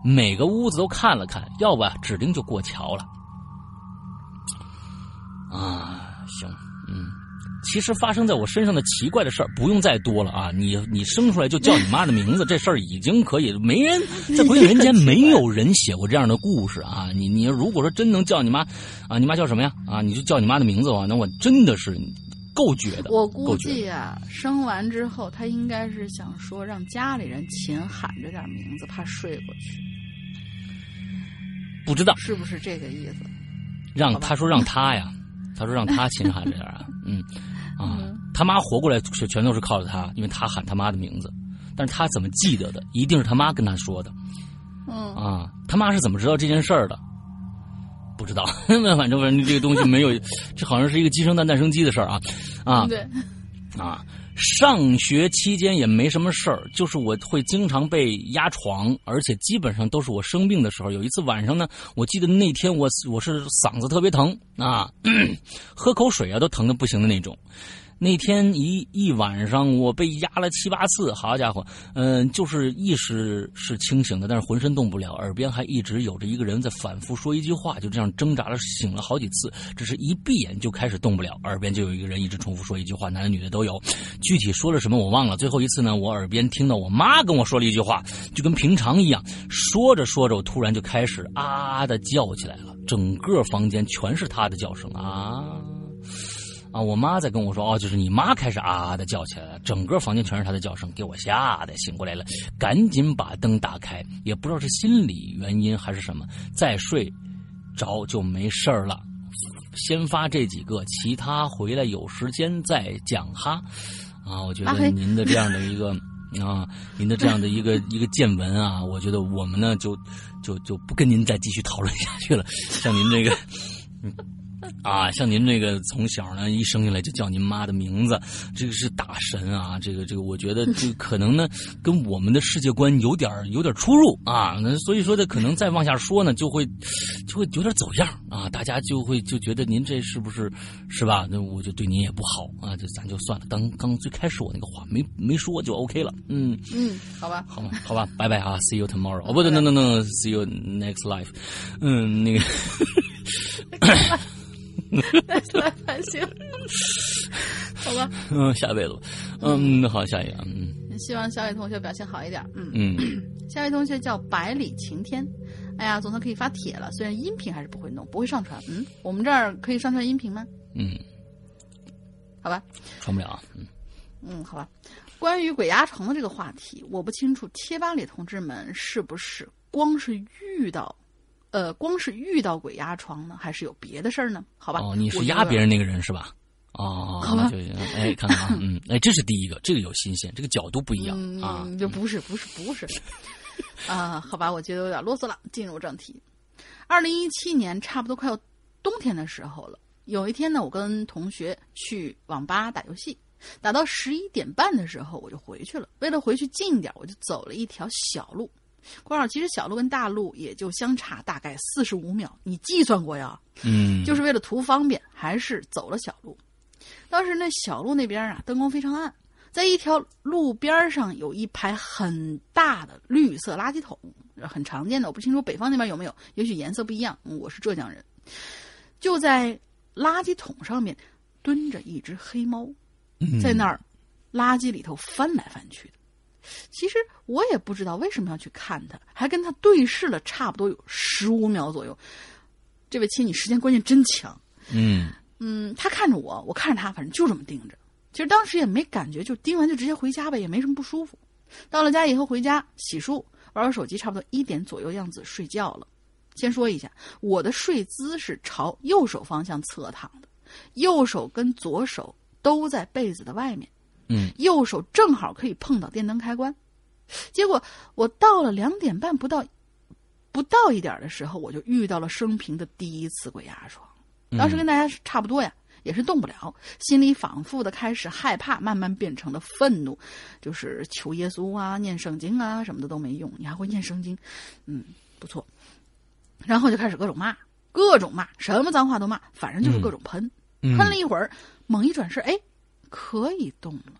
每个屋子都看了看，要不指定就过桥了。啊，行，嗯，其实发生在我身上的奇怪的事儿不用再多了啊！你你生出来就叫你妈的名字，这事儿已经可以，没人在鬼影人间没有人写过这样的故事啊！你你如果说真能叫你妈啊，你妈叫什么呀？啊，你就叫你妈的名字的话，那我真的是。够绝的，我估计啊，生完之后他应该是想说让家里人勤喊着点名字，怕睡过去。不知道是不是这个意思？让他说让他呀，他说让他勤喊着点啊，嗯啊，他妈活过来全全都是靠着他，因为他喊他妈的名字，但是他怎么记得的？一定是他妈跟他说的。嗯啊，他妈是怎么知道这件事儿的？不知道，那反正反正这个东西没有，这好像是一个鸡生蛋蛋生鸡的事儿啊，啊，对，啊，上学期间也没什么事儿，就是我会经常被压床，而且基本上都是我生病的时候。有一次晚上呢，我记得那天我我是嗓子特别疼啊，喝口水啊都疼的不行的那种。那天一一晚上，我被压了七八次，好家伙，嗯，就是意识是清醒的，但是浑身动不了，耳边还一直有着一个人在反复说一句话，就这样挣扎了醒了好几次，只是一闭眼就开始动不了，耳边就有一个人一直重复说一句话，男的女的都有，具体说了什么我忘了。最后一次呢，我耳边听到我妈跟我说了一句话，就跟平常一样，说着说着，我突然就开始啊的叫起来了，整个房间全是她的叫声啊。啊！我妈在跟我说，哦，就是你妈开始啊啊的叫起来了，整个房间全是她的叫声，给我吓得醒过来了，赶紧把灯打开，也不知道是心理原因还是什么，再睡着就没事儿了。先发这几个，其他回来有时间再讲哈。啊，我觉得您的这样的一个啊，您的这样的一个一个见闻啊，我觉得我们呢就就就不跟您再继续讨论下去了。像您这个，嗯。啊，像您这个从小呢一生下来就叫您妈的名字，这个是大神啊！这个这个，我觉得这 可能呢跟我们的世界观有点有点出入啊。那所以说这可能再往下说呢，就会就会有点走样啊。大家就会就觉得您这是不是是吧？那我就对您也不好啊。就咱就算了。刚刚最开始我那个话没没说就 OK 了。嗯嗯，好吧，好吧，好吧，拜拜啊，See you tomorrow。哦，不对，no no no，See you next life。嗯，那个。来反省，好吧。嗯，下辈子。嗯，好，下一个。嗯，希望小伟同学表现好一点。嗯嗯，下位同学叫百里晴天。哎呀，总算可以发帖了，虽然音频还是不会弄，不会上传。嗯，我们这儿可以上传音频吗？嗯，好吧。传不了。嗯嗯，好吧。关于鬼压床的这个话题，我不清楚贴吧里同志们是不是光是遇到。呃，光是遇到鬼压床呢，还是有别的事儿呢？好吧，哦，你是压别人那个人是吧？哦，好吧，哎，看看啊，嗯，哎，这是第一个，这个有新鲜，这个角度不一样啊，就不是，不是，不是，啊，好吧，我觉得有点啰嗦了，进入正题。二零一七年差不多快要冬天的时候了，有一天呢，我跟同学去网吧打游戏，打到十一点半的时候我就回去了。为了回去近一点，我就走了一条小路。关号其实小路跟大路也就相差大概四十五秒，你计算过呀？嗯，就是为了图方便，还是走了小路。当时那小路那边啊，灯光非常暗，在一条路边上有一排很大的绿色垃圾桶，很常见的。我不清楚北方那边有没有，也许颜色不一样。我是浙江人，就在垃圾桶上面蹲着一只黑猫，在那儿垃圾里头翻来翻去的。其实我也不知道为什么要去看他，还跟他对视了差不多有十五秒左右。这位亲，你时间观念真强。嗯嗯，他看着我，我看着他，反正就这么盯着。其实当时也没感觉，就盯完就直接回家呗，也没什么不舒服。到了家以后回家洗漱，玩玩手机，差不多一点左右样子睡觉了。先说一下，我的睡姿是朝右手方向侧躺的，右手跟左手都在被子的外面。嗯，右手正好可以碰到电灯开关，结果我到了两点半不到，不到一点的时候，我就遇到了生平的第一次鬼压床。当时跟大家差不多呀，也是动不了，心里反复的开始害怕，慢慢变成了愤怒，就是求耶稣啊、念圣经啊什么的都没用，你还会念圣经，嗯，不错。然后就开始各种骂，各种骂，什么脏话都骂，反正就是各种喷。喷了一会儿，猛一转身，哎。可以动了，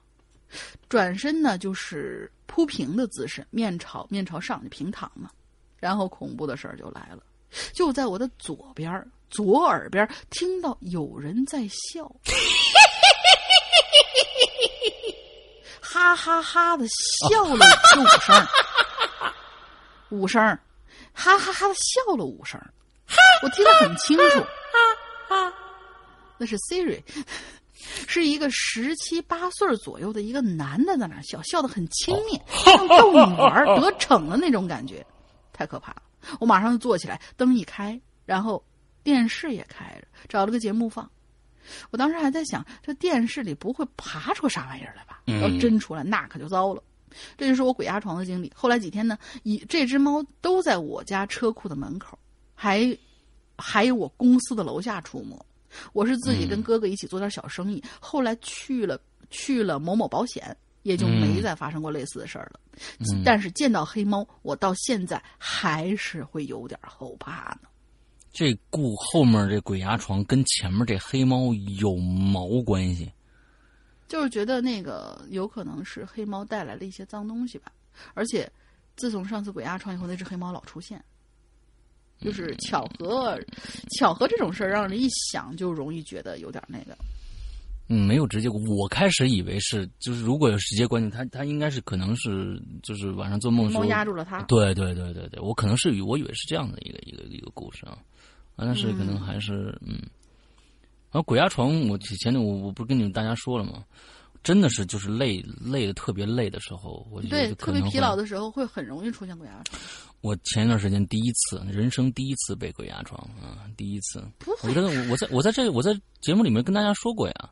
转身呢就是铺平的姿势，面朝面朝上就平躺嘛。然后恐怖的事儿就来了，就在我的左边左耳边听到有人在笑，哈哈哈的笑了五声，五声，哈哈哈的笑了五声，我听得很清楚，那是 Siri。是一个十七八岁左右的一个男的在那笑，笑得很轻蔑，像逗你玩 得逞的那种感觉，太可怕了。我马上就坐起来，灯一开，然后电视也开着，找了个节目放。我当时还在想，这电视里不会爬出啥玩意儿来吧？要真出来，那可就糟了。这就是我鬼压床的经历。后来几天呢，一这只猫都在我家车库的门口，还还有我公司的楼下出没。我是自己跟哥哥一起做点小生意，后来去了去了某某保险，也就没再发生过类似的事儿了。但是见到黑猫，我到现在还是会有点后怕呢。这故后面这鬼压床跟前面这黑猫有毛关系？就是觉得那个有可能是黑猫带来了一些脏东西吧，而且自从上次鬼压床以后，那只黑猫老出现，就是巧合，巧合这种事儿让人一想就容易觉得有点那个。嗯，没有直接，我开始以为是，就是如果有直接关系，他他应该是可能是就是晚上做梦的时候压住了他。对对对对对，我可能是我以为是这样的一个一个一个故事啊，但是可能还是嗯。然后鬼压床，我以前我我不是跟你们大家说了吗？真的是就是累累的特别累的时候，我觉得对特别疲劳的时候会很容易出现鬼压床。我前一段时间第一次，人生第一次被鬼压床啊，第一次。我觉得我我在我在这我在节目里面跟大家说过呀。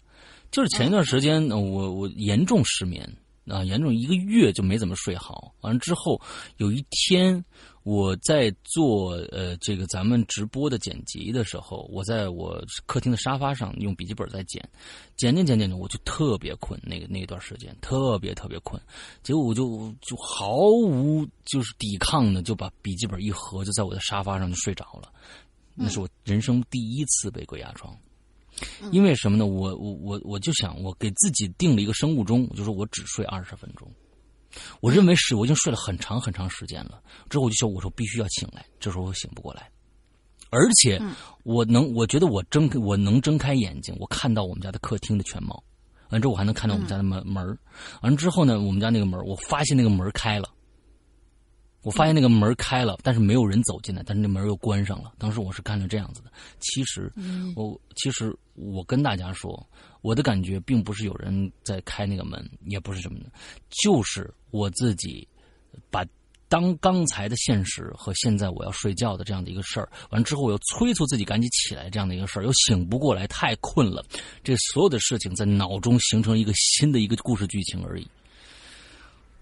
就是前一段时间，我我严重失眠啊，严重一个月就没怎么睡好。完了之后，有一天我在做呃这个咱们直播的剪辑的时候，我在我客厅的沙发上用笔记本在剪，剪剪剪剪剪，我就特别困。那个那段时间特别特别困，结果我就就毫无就是抵抗的就把笔记本一合，就在我的沙发上就睡着了。那是我人生第一次被鬼压床。因为什么呢？我我我我就想，我给自己定了一个生物钟，我就说我只睡二十分钟。我认为是我已经睡了很长很长时间了。之后我就说，我说必须要醒来。这时候我醒不过来，而且我能，我觉得我睁我能睁开眼睛，我看到我们家的客厅的全貌。完之后我还能看到我们家的门门完之后呢，我们家那个门我发现那个门开了。我发现那个门开了，但是没有人走进来，但是那门又关上了。当时我是看成这样子的。其实，我其实我跟大家说，我的感觉并不是有人在开那个门，也不是什么的，就是我自己把当刚才的现实和现在我要睡觉的这样的一个事儿，完之后我又催促自己赶紧起来这样的一个事儿，又醒不过来，太困了。这所有的事情在脑中形成一个新的一个故事剧情而已。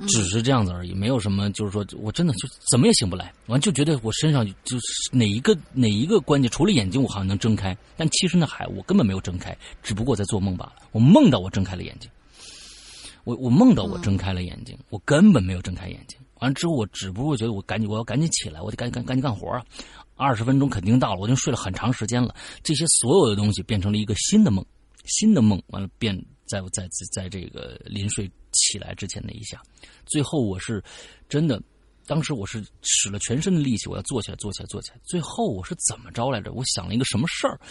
只是这样子而已，没有什么，就是说我真的就怎么也醒不来，完就觉得我身上就是哪一个哪一个关节，除了眼睛我好像能睁开，但其实那还我根本没有睁开，只不过在做梦罢了。我梦到我睁开了眼睛，我我梦到我睁开了眼睛，我根本没有睁开眼睛。完了之后，我只不过觉得我赶紧我要赶紧起来，我得赶紧赶赶紧干活啊！二十分钟肯定到了，我已经睡了很长时间了。这些所有的东西变成了一个新的梦，新的梦完了变在在在在这个临睡。起来之前的一下，最后我是真的，当时我是使了全身的力气，我要坐起来，坐起来，坐起来。最后我是怎么着来着？我想了一个什么事儿，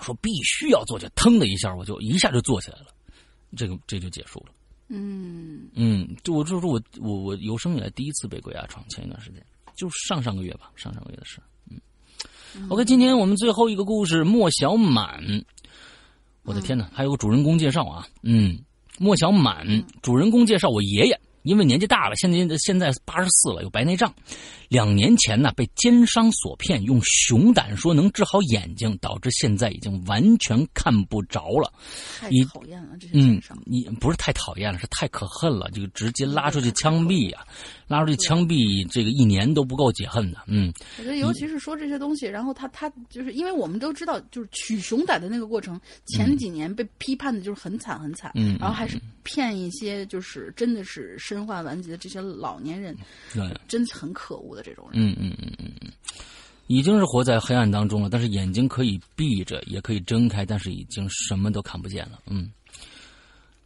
说必须要坐起来，腾的一下，我就一下就坐起来了。这个这就结束了。嗯嗯，就我就是我我我有生以来第一次被鬼压床，前一段时间就上上个月吧，上上个月的事。嗯，OK，今天我们最后一个故事，莫小满。我的天哪，还有个主人公介绍啊，嗯。莫小满，主人公介绍我爷爷，因为年纪大了，现在现在八十四了，有白内障。两年前呢，被奸商所骗，用熊胆说能治好眼睛，导致现在已经完全看不着了。太讨厌了，这些奸商！你不是太讨厌了，是太可恨了，就直接拉出去枪毙呀！拉出去枪毙，这个一年都不够解恨的。嗯，我觉得尤其是说这些东西，然后他他就是因为我们都知道，就是取熊胆的那个过程，前几年被批判的就是很惨很惨，嗯，然后还是骗一些就是真的是身患顽疾的这些老年人，对，真很可恶的这种人。嗯嗯嗯嗯嗯，已经是活在黑暗当中了，但是眼睛可以闭着，也可以睁开，但是已经什么都看不见了。嗯。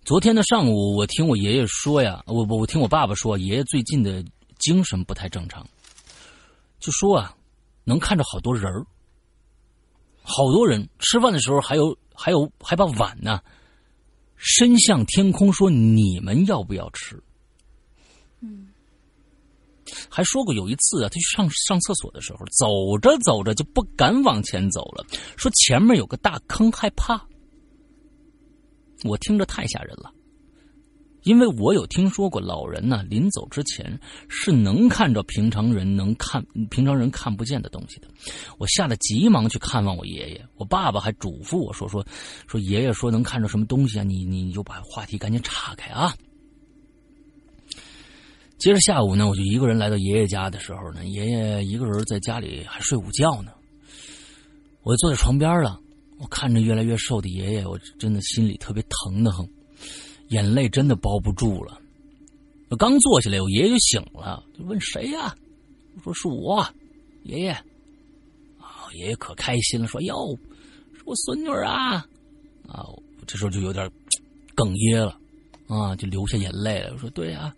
昨天的上午，我听我爷爷说呀，我我我听我爸爸说，爷爷最近的精神不太正常，就说啊，能看着好多人儿，好多人吃饭的时候还有还有还把碗呢伸向天空，说你们要不要吃？嗯，还说过有一次啊，他去上上厕所的时候，走着走着就不敢往前走了，说前面有个大坑，害怕。我听着太吓人了，因为我有听说过老人呢，临走之前是能看着平常人能看平常人看不见的东西的。我吓得急忙去看望我爷爷，我爸爸还嘱咐我说说说爷爷说能看着什么东西啊，你你就把话题赶紧岔开啊。接着下午呢，我就一个人来到爷爷家的时候呢，爷爷一个人在家里还睡午觉呢，我就坐在床边了。我看着越来越瘦的爷爷，我真的心里特别疼的很，眼泪真的包不住了。我刚坐下来，我爷爷就醒了，就问谁呀？我说是我，爷爷。啊，爷爷可开心了，说哟，是我孙女啊。啊，这时候就有点哽咽了，啊，就流下眼泪了。我说：“对呀，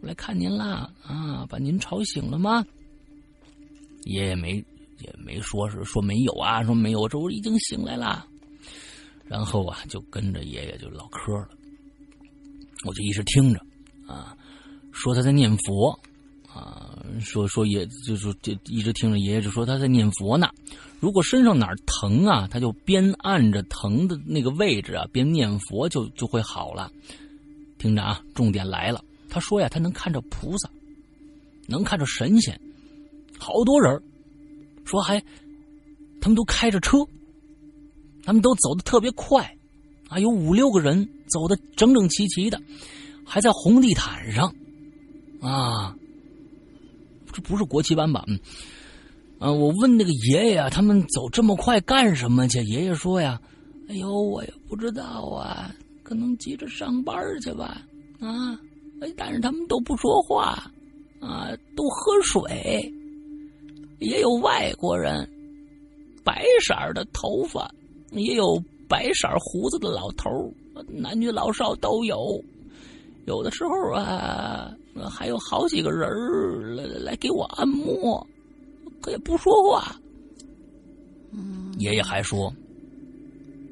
我来看您啦，啊，把您吵醒了吗？”爷爷没也没说是说没有啊，说没有，这我已经醒来了。然后啊，就跟着爷爷就唠嗑了，我就一直听着，啊，说他在念佛，啊，说说爷就说就一直听着爷爷就说他在念佛呢。如果身上哪儿疼啊，他就边按着疼的那个位置啊，边念佛就就会好了。听着啊，重点来了，他说呀，他能看着菩萨，能看着神仙，好多人说还他们都开着车。他们都走的特别快，啊，有五六个人走的整整齐齐的，还在红地毯上，啊，这不是国旗班吧？嗯，啊，我问那个爷爷啊，他们走这么快干什么去？爷爷说呀，哎呦，我也不知道啊，可能急着上班去吧，啊，但是他们都不说话，啊，都喝水，也有外国人，白色的头发。也有白色胡子的老头男女老少都有。有的时候啊，还有好几个人来来给我按摩，可也不说话。嗯，爷爷还说，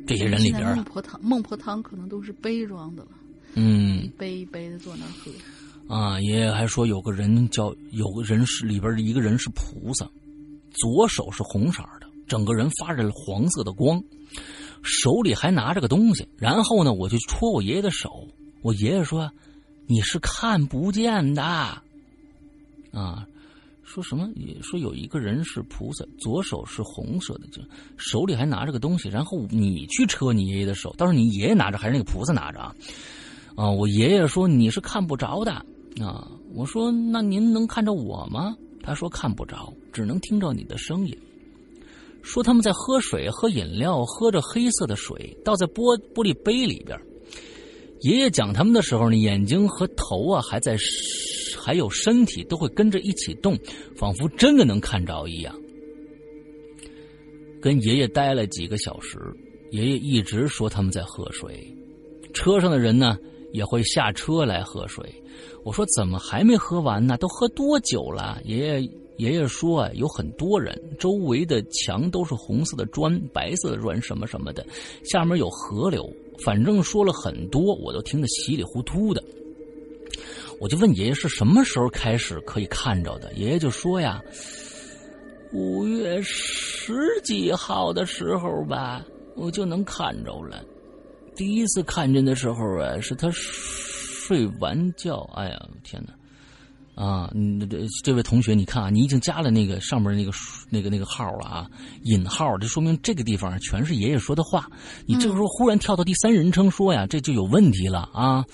这些人里边孟婆汤孟婆汤可能都是杯装的了。嗯，一杯一杯的坐那喝。啊，爷爷还说有个人叫有个人是里边的一个人是菩萨，左手是红色的，整个人发着黄色的光。手里还拿着个东西，然后呢，我就戳我爷爷的手。我爷爷说：“你是看不见的。”啊，说什么也？说有一个人是菩萨，左手是红色的，就手里还拿着个东西。然后你去戳你爷爷的手，到时候你爷爷拿着还是那个菩萨拿着啊？啊，我爷爷说你是看不着的啊。我说那您能看着我吗？他说看不着，只能听着你的声音。说他们在喝水、喝饮料，喝着黑色的水倒在玻玻璃杯里边。爷爷讲他们的时候呢，眼睛和头啊还在，还有身体都会跟着一起动，仿佛真的能看着一样。跟爷爷待了几个小时，爷爷一直说他们在喝水。车上的人呢也会下车来喝水。我说怎么还没喝完呢？都喝多久了？爷爷。爷爷说啊，有很多人，周围的墙都是红色的砖、白色的砖，什么什么的，下面有河流，反正说了很多，我都听得稀里糊涂的。我就问爷爷是什么时候开始可以看着的？爷爷就说呀，五月十几号的时候吧，我就能看着了。第一次看见的时候啊，是他睡完觉，哎呀，天哪！啊，你，这这位同学，你看啊，你已经加了那个上面那个那个那个号了啊，引号，这说明这个地方全是爷爷说的话。你这个时候忽然跳到第三人称说呀，这就有问题了啊！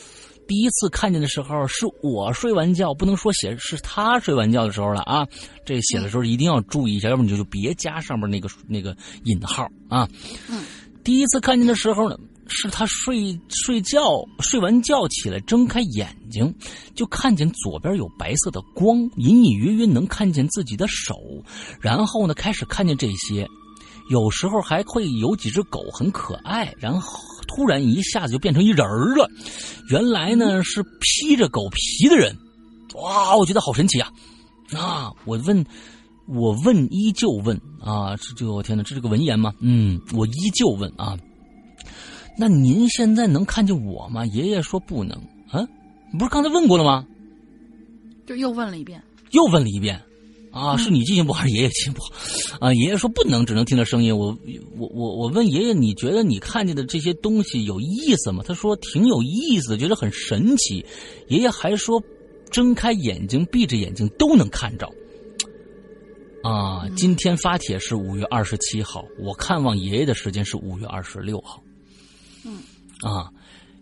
第一次看见的时候是我睡完觉，不能说写是他睡完觉的时候了啊！这写的时候一定要注意一下，要不你就就别加上面那个那个引号啊。嗯，第一次看见的时候呢。是他睡睡觉睡完觉起来，睁开眼睛，就看见左边有白色的光，隐隐约约能看见自己的手，然后呢，开始看见这些，有时候还会有几只狗很可爱，然后突然一下子就变成一人了，原来呢是披着狗皮的人，哇，我觉得好神奇啊！啊，我问，我问，依旧问啊，这这我天哪，这是个文言吗？嗯，我依旧问啊。那您现在能看见我吗？爷爷说不能。啊，不是刚才问过了吗？就又问了一遍，又问了一遍。啊，是你记性不好还是爷爷记性不好？啊，爷爷说不能，只能听到声音。我我我我问爷爷，你觉得你看见的这些东西有意思吗？他说挺有意思，觉得很神奇。爷爷还说，睁开眼睛、闭着眼睛都能看着。啊，今天发帖是五月二十七号，我看望爷爷的时间是五月二十六号。嗯，啊，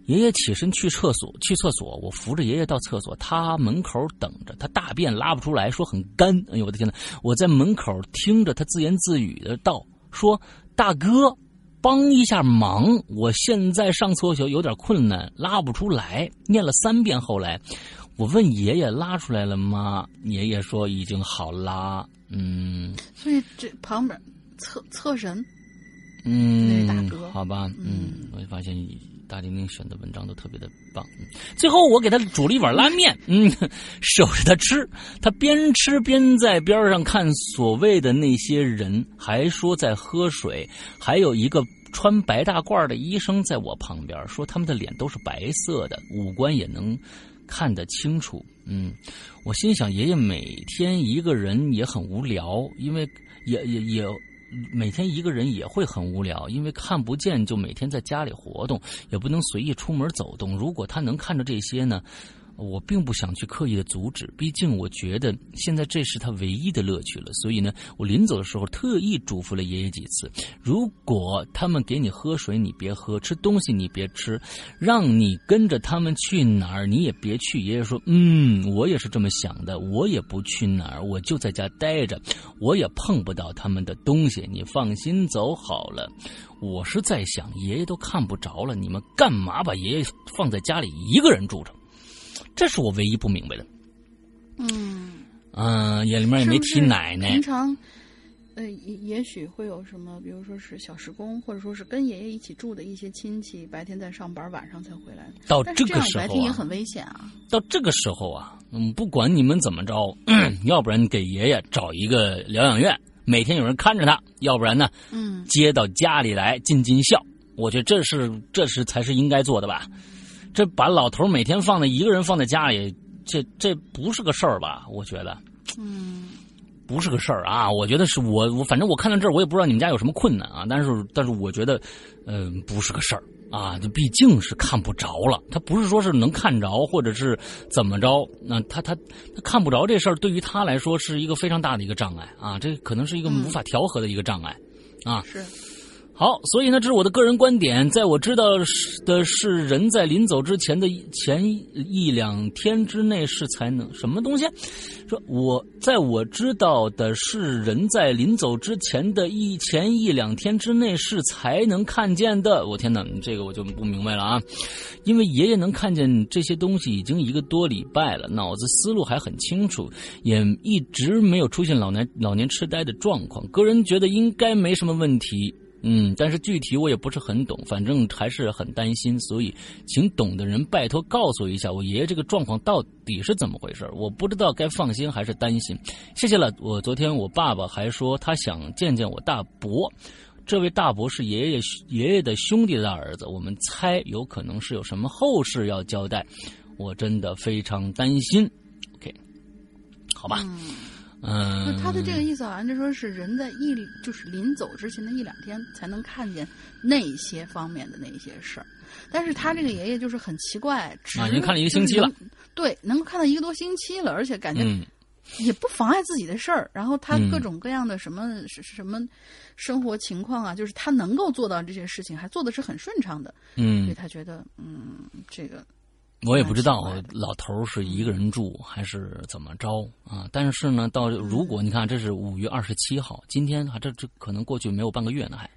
爷爷起身去厕所，去厕所，我扶着爷爷到厕所，他门口等着，他大便拉不出来，说很干。哎呦我的天呐，我在门口听着他自言自语的道：“说大哥，帮一下忙，我现在上厕所有点困难，拉不出来。”念了三遍，后来我问爷爷拉出来了吗？爷爷说已经好拉。嗯，所以这旁边厕厕神。嗯，大哥，好吧，嗯，我就发现大丁丁选的文章都特别的棒。嗯最后我给他煮了一碗拉面，嗯，守着他吃，他边吃边在边上看所谓的那些人，还说在喝水，还有一个。穿白大褂的医生在我旁边说，他们的脸都是白色的，五官也能看得清楚。嗯，我心想，爷爷每天一个人也很无聊，因为也也也每天一个人也会很无聊，因为看不见，就每天在家里活动，也不能随意出门走动。如果他能看着这些呢？我并不想去刻意的阻止，毕竟我觉得现在这是他唯一的乐趣了。所以呢，我临走的时候特意嘱咐了爷爷几次：如果他们给你喝水，你别喝；吃东西你别吃；让你跟着他们去哪儿，你也别去。爷爷说：“嗯，我也是这么想的，我也不去哪儿，我就在家待着，我也碰不到他们的东西。你放心走好了。”我是在想，爷爷都看不着了，你们干嘛把爷爷放在家里一个人住着？这是我唯一不明白的。嗯，嗯，也里面也没提奶奶。平常，呃，也也许会有什么，比如说是小时工，或者说是跟爷爷一起住的一些亲戚，白天在上班，晚上才回来。到这个时候、啊，白天也很危险啊。到这个时候啊，嗯，不管你们怎么着，要不然给爷爷找一个疗养院，每天有人看着他；要不然呢，嗯，接到家里来尽尽孝。我觉得这是这是才是应该做的吧。这把老头每天放在一个人放在家里，这这不是个事儿吧？我觉得，嗯，不是个事儿啊。我觉得是我我反正我看到这儿，我也不知道你们家有什么困难啊。但是但是我觉得，嗯、呃，不是个事儿啊。这毕竟是看不着了，他不是说是能看着，或者是怎么着？那他他他看不着这事儿，对于他来说是一个非常大的一个障碍啊。这可能是一个无法调和的一个障碍、嗯、啊。是。好，所以呢，这是我的个人观点。在我知道的是，人在临走之前的前一两天之内是才能什么东西？说我在我知道的是，人在临走之前的一前一两天之内是才能看见的。我天哪，这个我就不明白了啊！因为爷爷能看见这些东西已经一个多礼拜了，脑子思路还很清楚，也一直没有出现老年老年痴呆的状况。个人觉得应该没什么问题。嗯，但是具体我也不是很懂，反正还是很担心，所以请懂的人拜托告诉一下我爷爷这个状况到底是怎么回事，我不知道该放心还是担心。谢谢了，我昨天我爸爸还说他想见见我大伯，这位大伯是爷爷爷爷的兄弟的儿子，我们猜有可能是有什么后事要交代，我真的非常担心。OK，好吧。嗯，那他的这个意思好像就说是人在一就是临走之前的一两天才能看见那些方面的那些事儿，但是他这个爷爷就是很奇怪，啊，已经看了一个星期了，对，能够看到一个多星期了，而且感觉嗯也不妨碍自己的事儿，然后他嗯各种各样的什么是、什么生活情况啊，就是他能够做到这些事情，还做的是很顺畅的，嗯。所以嗯，他觉得嗯这个我也不知道老头是一个人住还是怎么着啊？但是呢，到如果你看这是五月二十七号，今天啊这这可能过去没有半个月呢还。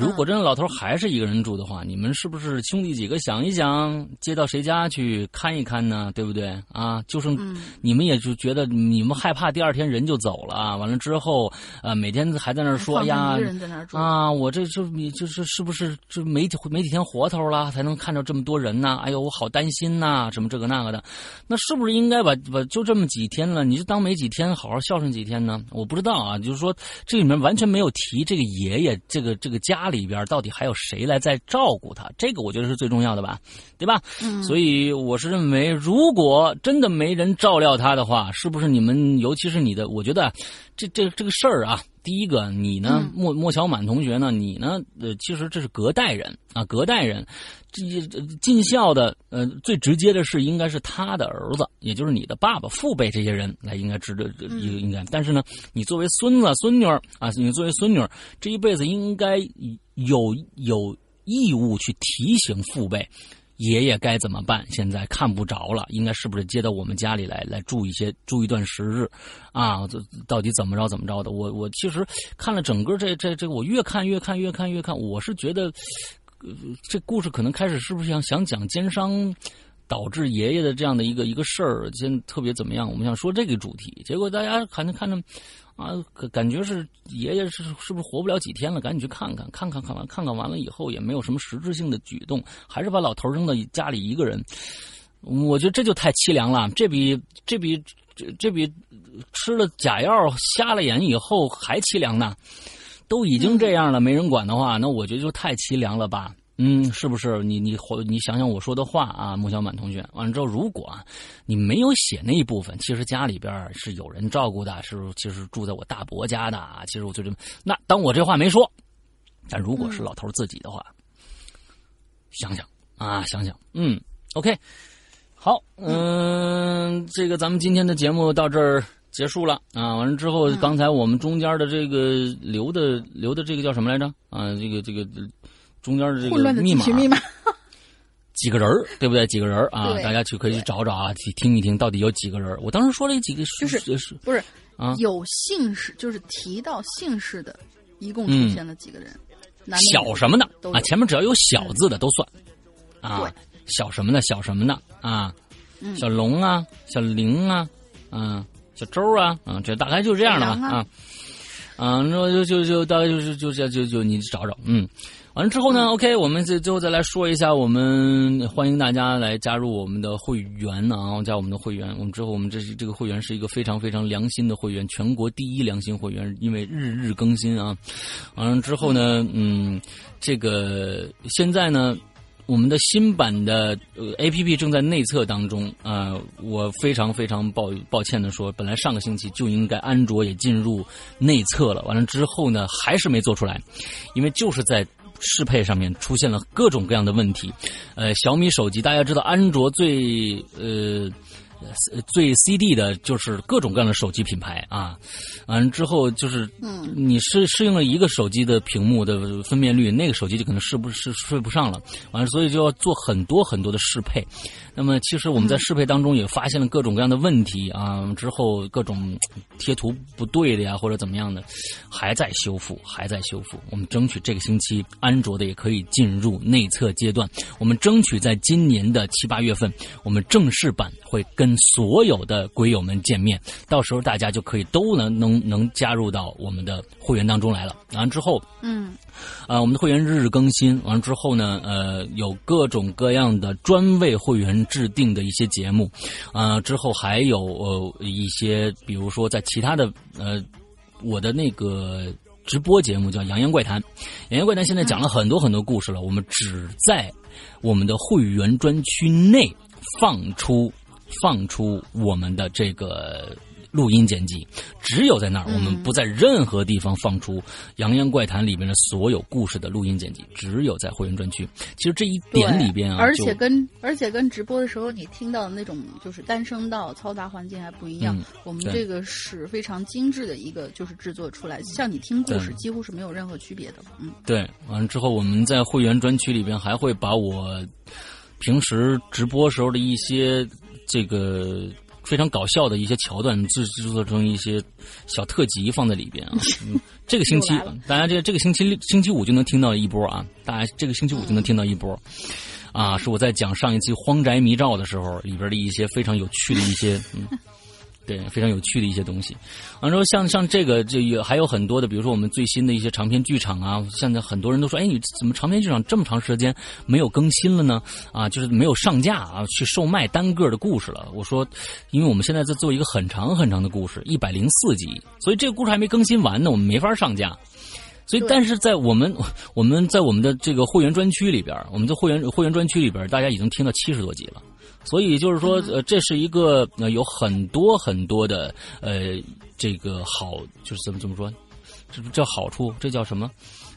如果真的老头还是一个人住的话，你们是不是兄弟几个想一想，接到谁家去看一看呢？对不对啊？就剩嗯你们也就觉得你们害怕第二天人就走了啊，完了之后，呃，每天还在那儿说哎呀啊，我这这你这这是不是这没几没几天活头了，才能看到这么多人呢？哎呦，我好担心呐、什么这个那个的，那是不是应该把把就这么几天了，你就当没几天，好好孝顺几天呢？我不知道啊，就是说这里面完全没有提这个爷爷，这个这个家里边到底还有谁来在照顾他，这个我觉得是最重要的吧，对吧？嗯，所以我是认为，如果真的没人照料他的话，是不是你们，尤其是你的，我觉得这这这个事儿啊，第一个你呢，嗯莫莫小满同学呢，你呢，呃，其实这是隔代人啊，隔代人，尽孝的，呃，最直接的是应该是他的儿子，也就是你的爸爸、父辈这些人来应该知道，嗯应应该，但是呢，你作为孙子、孙女儿啊，你作为孙女，这一辈子应该有有义务去提醒父辈。爷爷该怎么办？现在看不着了，应该是不是接到我们家里来来住一些住一段时日，啊，这到底怎么着怎么着的？我我其实看了整个这这这，我越看越看越看越看，我是觉得，这故事可能开始是不是想想讲奸商导致爷爷的这样的一个一个事儿，先特别怎么样？我们想说这个主题，结果大家看着看着，啊，感觉是爷爷是是不是活不了几天了？赶紧去看看，看看看完看看完了以后也没有什么实质性的举动，还是把老头扔到家里一个人。我觉得这就太凄凉了，这比这比这这比吃了假药瞎了眼以后还凄凉呢。都已经这样了，没人管的话，那我觉得就太凄凉了吧。嗯，是不是？你你你想想我说的话啊，穆小满同学。完了之后，如果你没有写那一部分，其实家里边是有人照顾的，是其实住在我大伯家的啊。其实我就这么，那当我这话没说，但如果是老头自己的话，想想啊，想想，嗯，OK，好，嗯，这个咱们今天的节目到这儿。结束了啊！完了之后，刚才我们中间的这个留的留的这个叫什么来着？啊，这个这个中间的这个密码，密码 几个人对不对？几个人啊？大家去可以去找找啊，去听一听到底有几个人我当时说了几个，就是不是啊？有姓氏，就是提到姓氏的，一共出现了几个人？小什么的啊？前面只要有小字的都算啊。小什么的？小什么的啊？小龙啊，小玲啊，嗯。小周啊，啊，这大概就这样的吧，啊，啊，那就就就大概就是就这就就你找找，嗯，完了之后呢，OK，我们最最后再来说一下，我们欢迎大家来加入我们的会员啊，加我们的会员，我们之后我们这是这个会员是一个非常非常良心的会员，全国第一良心会员，因为日日更新啊，完了之后呢，嗯，这个现在呢。我们的新版的呃 A P P 正在内测当中啊，我非常非常抱抱歉的说，本来上个星期就应该安卓也进入内测了，完了之后呢，还是没做出来，因为就是在适配上面出现了各种各样的问题。呃，小米手机大家知道，安卓最呃。最 CD 的就是各种各样的手机品牌啊，完了之后就是，嗯，你适适应了一个手机的屏幕的分辨率，那个手机就可能适不适配不上了，完了，所以就要做很多很多的适配。那么其实我们在适配当中也发现了各种各样的问题啊，之后各种贴图不对的呀，或者怎么样的，还在修复，还在修复。我们争取这个星期安卓的也可以进入内测阶段，我们争取在今年的七八月份，我们正式版会跟所有的鬼友们见面，到时候大家就可以都能能能加入到我们的会员当中来了。完了之后，嗯。啊，我们的会员日日更新完了之后呢，呃，有各种各样的专为会员制定的一些节目，啊，之后还有呃一些，比如说在其他的呃我的那个直播节目叫《洋洋怪谈》，《洋洋怪谈》现在讲了很多很多故事了，我们只在我们的会员专区内放出放出我们的这个。录音剪辑只有在那儿，我们不在任何地方放出《洋洋怪谈》里面的所有故事的录音剪辑，只有在会员专区。其实这一点里边啊，而且跟而且跟直播的时候你听到的那种就是单声道嘈杂环境还不一样。我们这个是非常精致的一个就是制作出来，像你听故事几乎是没有任何区别的。嗯，对。完了之后，我们在会员专区里边还会把我平时直播时候的一些这个。非常搞笑的一些桥段制制作成一些小特辑放在里边啊，这个星期大家这这个星期六星期五就能听到一波啊，大家这个星期五就能听到一波，啊，是我在讲上一期《荒宅迷照》的时候里边的一些非常有趣的一些嗯。对，非常有趣的一些东西。完之后，像像这个，这也还有很多的，比如说我们最新的一些长篇剧场啊。现在很多人都说，哎，你怎么长篇剧场这么长时间没有更新了呢？啊，就是没有上架啊，去售卖单个的故事了。我说，因为我们现在在做一个很长很长的故事，一百零四集，所以这个故事还没更新完呢，我们没法上架。所以，但是在我们我们在我们的这个会员专区里边，我们的会员会员专区里边，大家已经听到七十多集了。所以就是说，呃，这是一个呃有很多很多的呃这个好，就是怎么怎么说，这叫好处，这叫什么？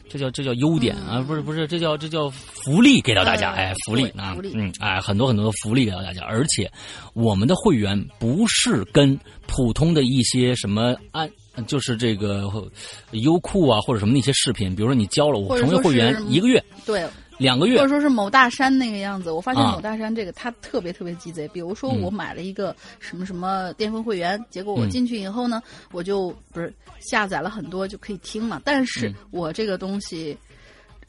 这叫这叫优点啊？不是不是，这叫这叫福利给到大家，哎，福利啊，嗯，哎，很多很多的福利给到大家，而且我们的会员不是跟普通的一些什么按，就是这个优酷啊或者什么那些视频，比如说你交了我成为会员一个月，对。两个月，或者说是某大山那个样子，我发现某大山这个他特别特别鸡贼。比如说我买了一个什么什么巅峰会员，结果我进去以后呢，我就不是下载了很多就可以听嘛。但是我这个东西，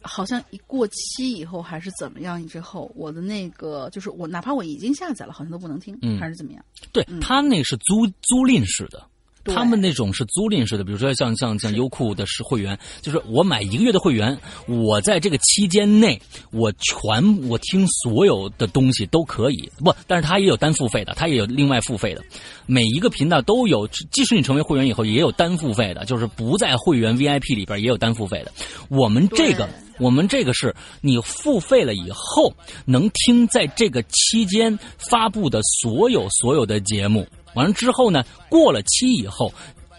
好像一过期以后还是怎么样之后，我的那个就是我哪怕我已经下载了，好像都不能听，嗯还是怎么样？对他那是租租赁式的。对他们那种是租赁式的，比如说像像像优酷的是会员，就是我买一个月的会员，我在这个期间内，我全我听所有的东西都可以不，但是它也有单付费的，它也有另外付费的，每一个频道都有，即使你成为会员以后，也有单付费的，就是不在会员 VIP 里边也有单付费的。我们这个我们这个是你付费了以后，能听在这个期间发布的所有所有的节目。完了之后呢，过了期以后，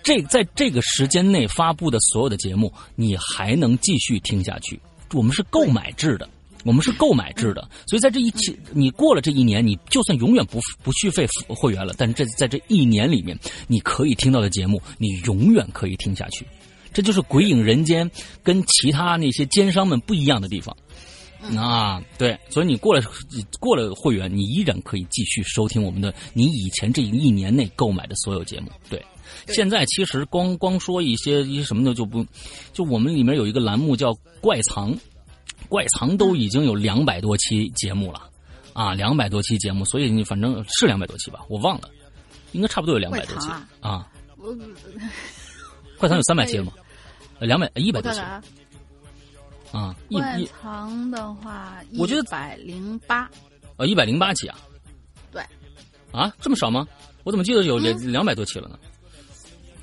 这在这个时间内发布的所有的节目，你还能继续听下去。我们是购买制的。我们是购买制的，所以在这一期，你过了这一年，你就算永远不不续费会员了，但是这在这一年里面，你可以听到的节目，你永远可以听下去。这就是《鬼影人间》跟其他那些奸商们不一样的地方。啊，对，所以你过了过了会员，你依然可以继续收听我们的你以前这一年内购买的所有节目。对，现在其实光光说一些一些什么的就不，就我们里面有一个栏目叫“怪藏”，怪藏都已经有两百多期节目了，啊，两百多期节目，所以你反正是两百多期吧，我忘了，应该差不多有两百多期。啊。我怪藏有三百期了吗？两百一百多期啊，啊，一怪一藏的话，我觉得百零八，呃一百零八期啊。对，啊，这么少吗？我怎么记得有两两百多期了呢？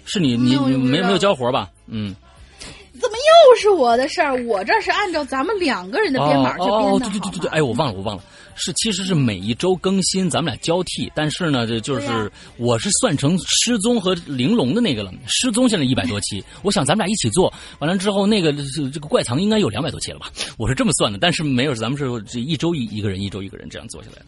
是你你没没有交活吧？嗯，怎么又是我的事儿？我这是按照咱们两个人的编码去编的，对对对对对，哎，我忘了我忘了，是其实是每一周更新，咱们俩交替，但是呢，这就是、我是算成失踪和玲珑的那个了，失踪现在一百多期，我想咱们俩一起做，完了之后那个这这个怪藏应该有两百多期了吧？我是这么算的，但是没有，咱们是这一周一一个人，一周一个人这样做下来的，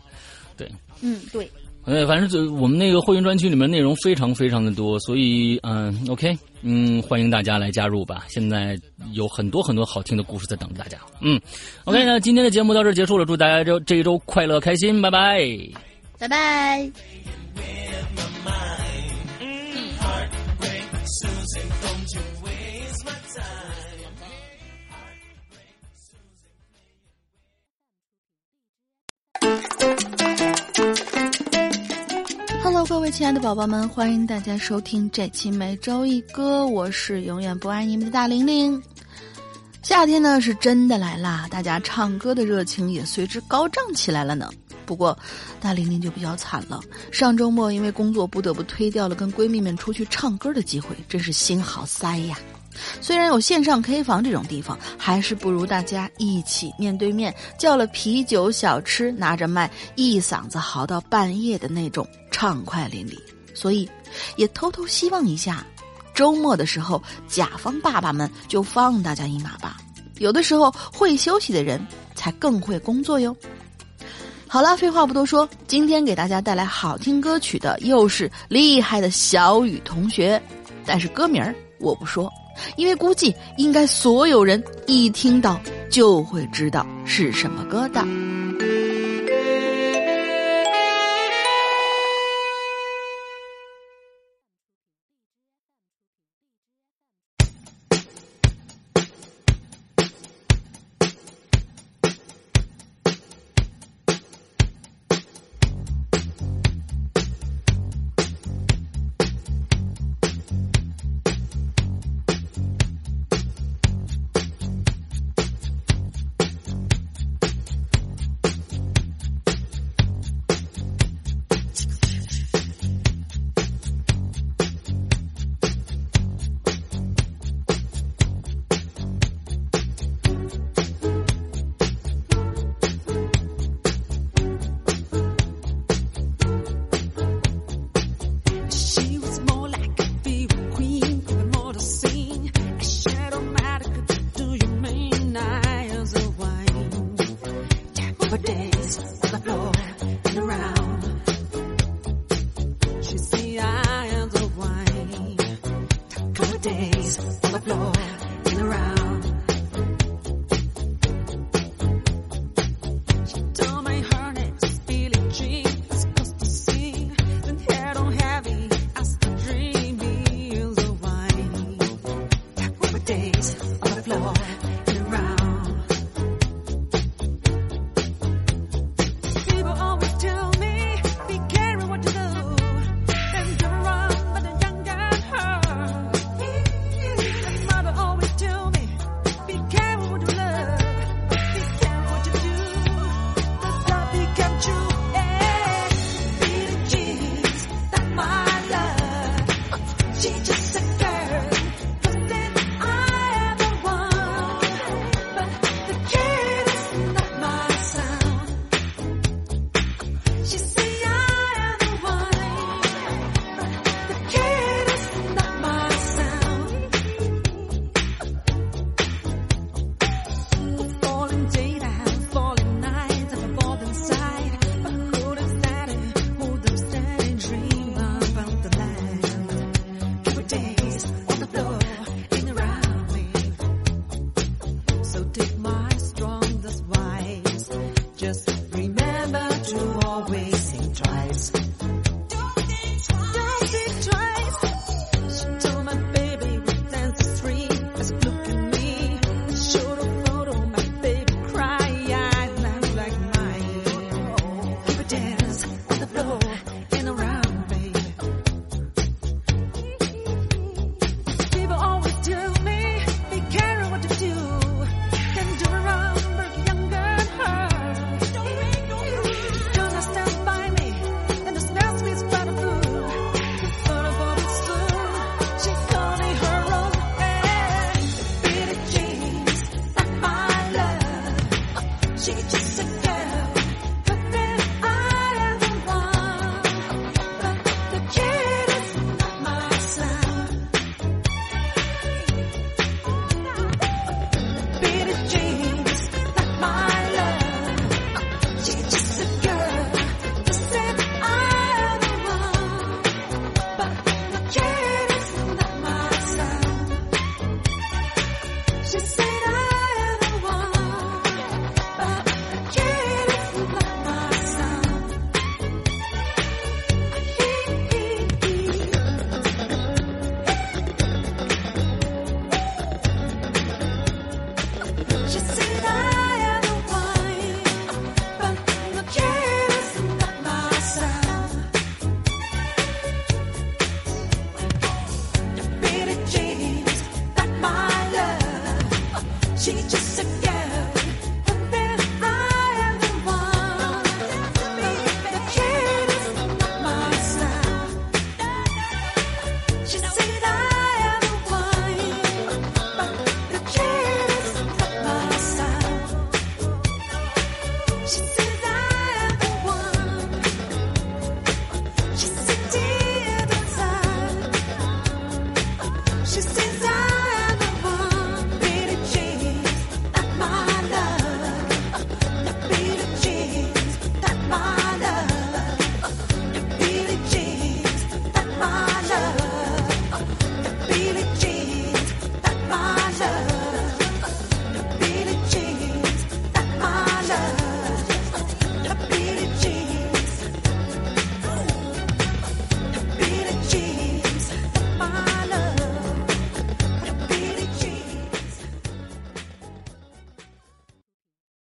对。嗯，对，呃，反正就我们那个会员专区里面内容非常非常的多，所以嗯，OK，嗯，欢迎大家来加入吧。现在有很多很多好听的故事在等着大家。嗯，OK，那今天的节目到这结束了，祝大家这这一周快乐开心，拜拜。拜拜。Hello，各位亲爱的宝宝们，欢迎大家收听这期每周一歌，我是永远不爱你们的大玲玲。夏天呢是真的来啦，大家唱歌的热情也随之高涨起来了呢。不过，大玲玲就比较惨了，上周末因为工作不得不推掉了跟闺蜜们出去唱歌的机会，真是心好塞呀。虽然有线上 K 房这种地方，还是不如大家一起面对面叫了啤酒小吃，拿着麦一嗓子嚎到半夜的那种畅快淋漓。所以，也偷偷希望一下，周末的时候，甲方爸爸们就放大家一马吧。有的时候，会休息的人才更会工作哟。好了，废话不多说，今天给大家带来好听歌曲的又是厉害的小雨同学，但是歌名儿我不说，因为估计应该所有人一听到就会知道是什么歌的。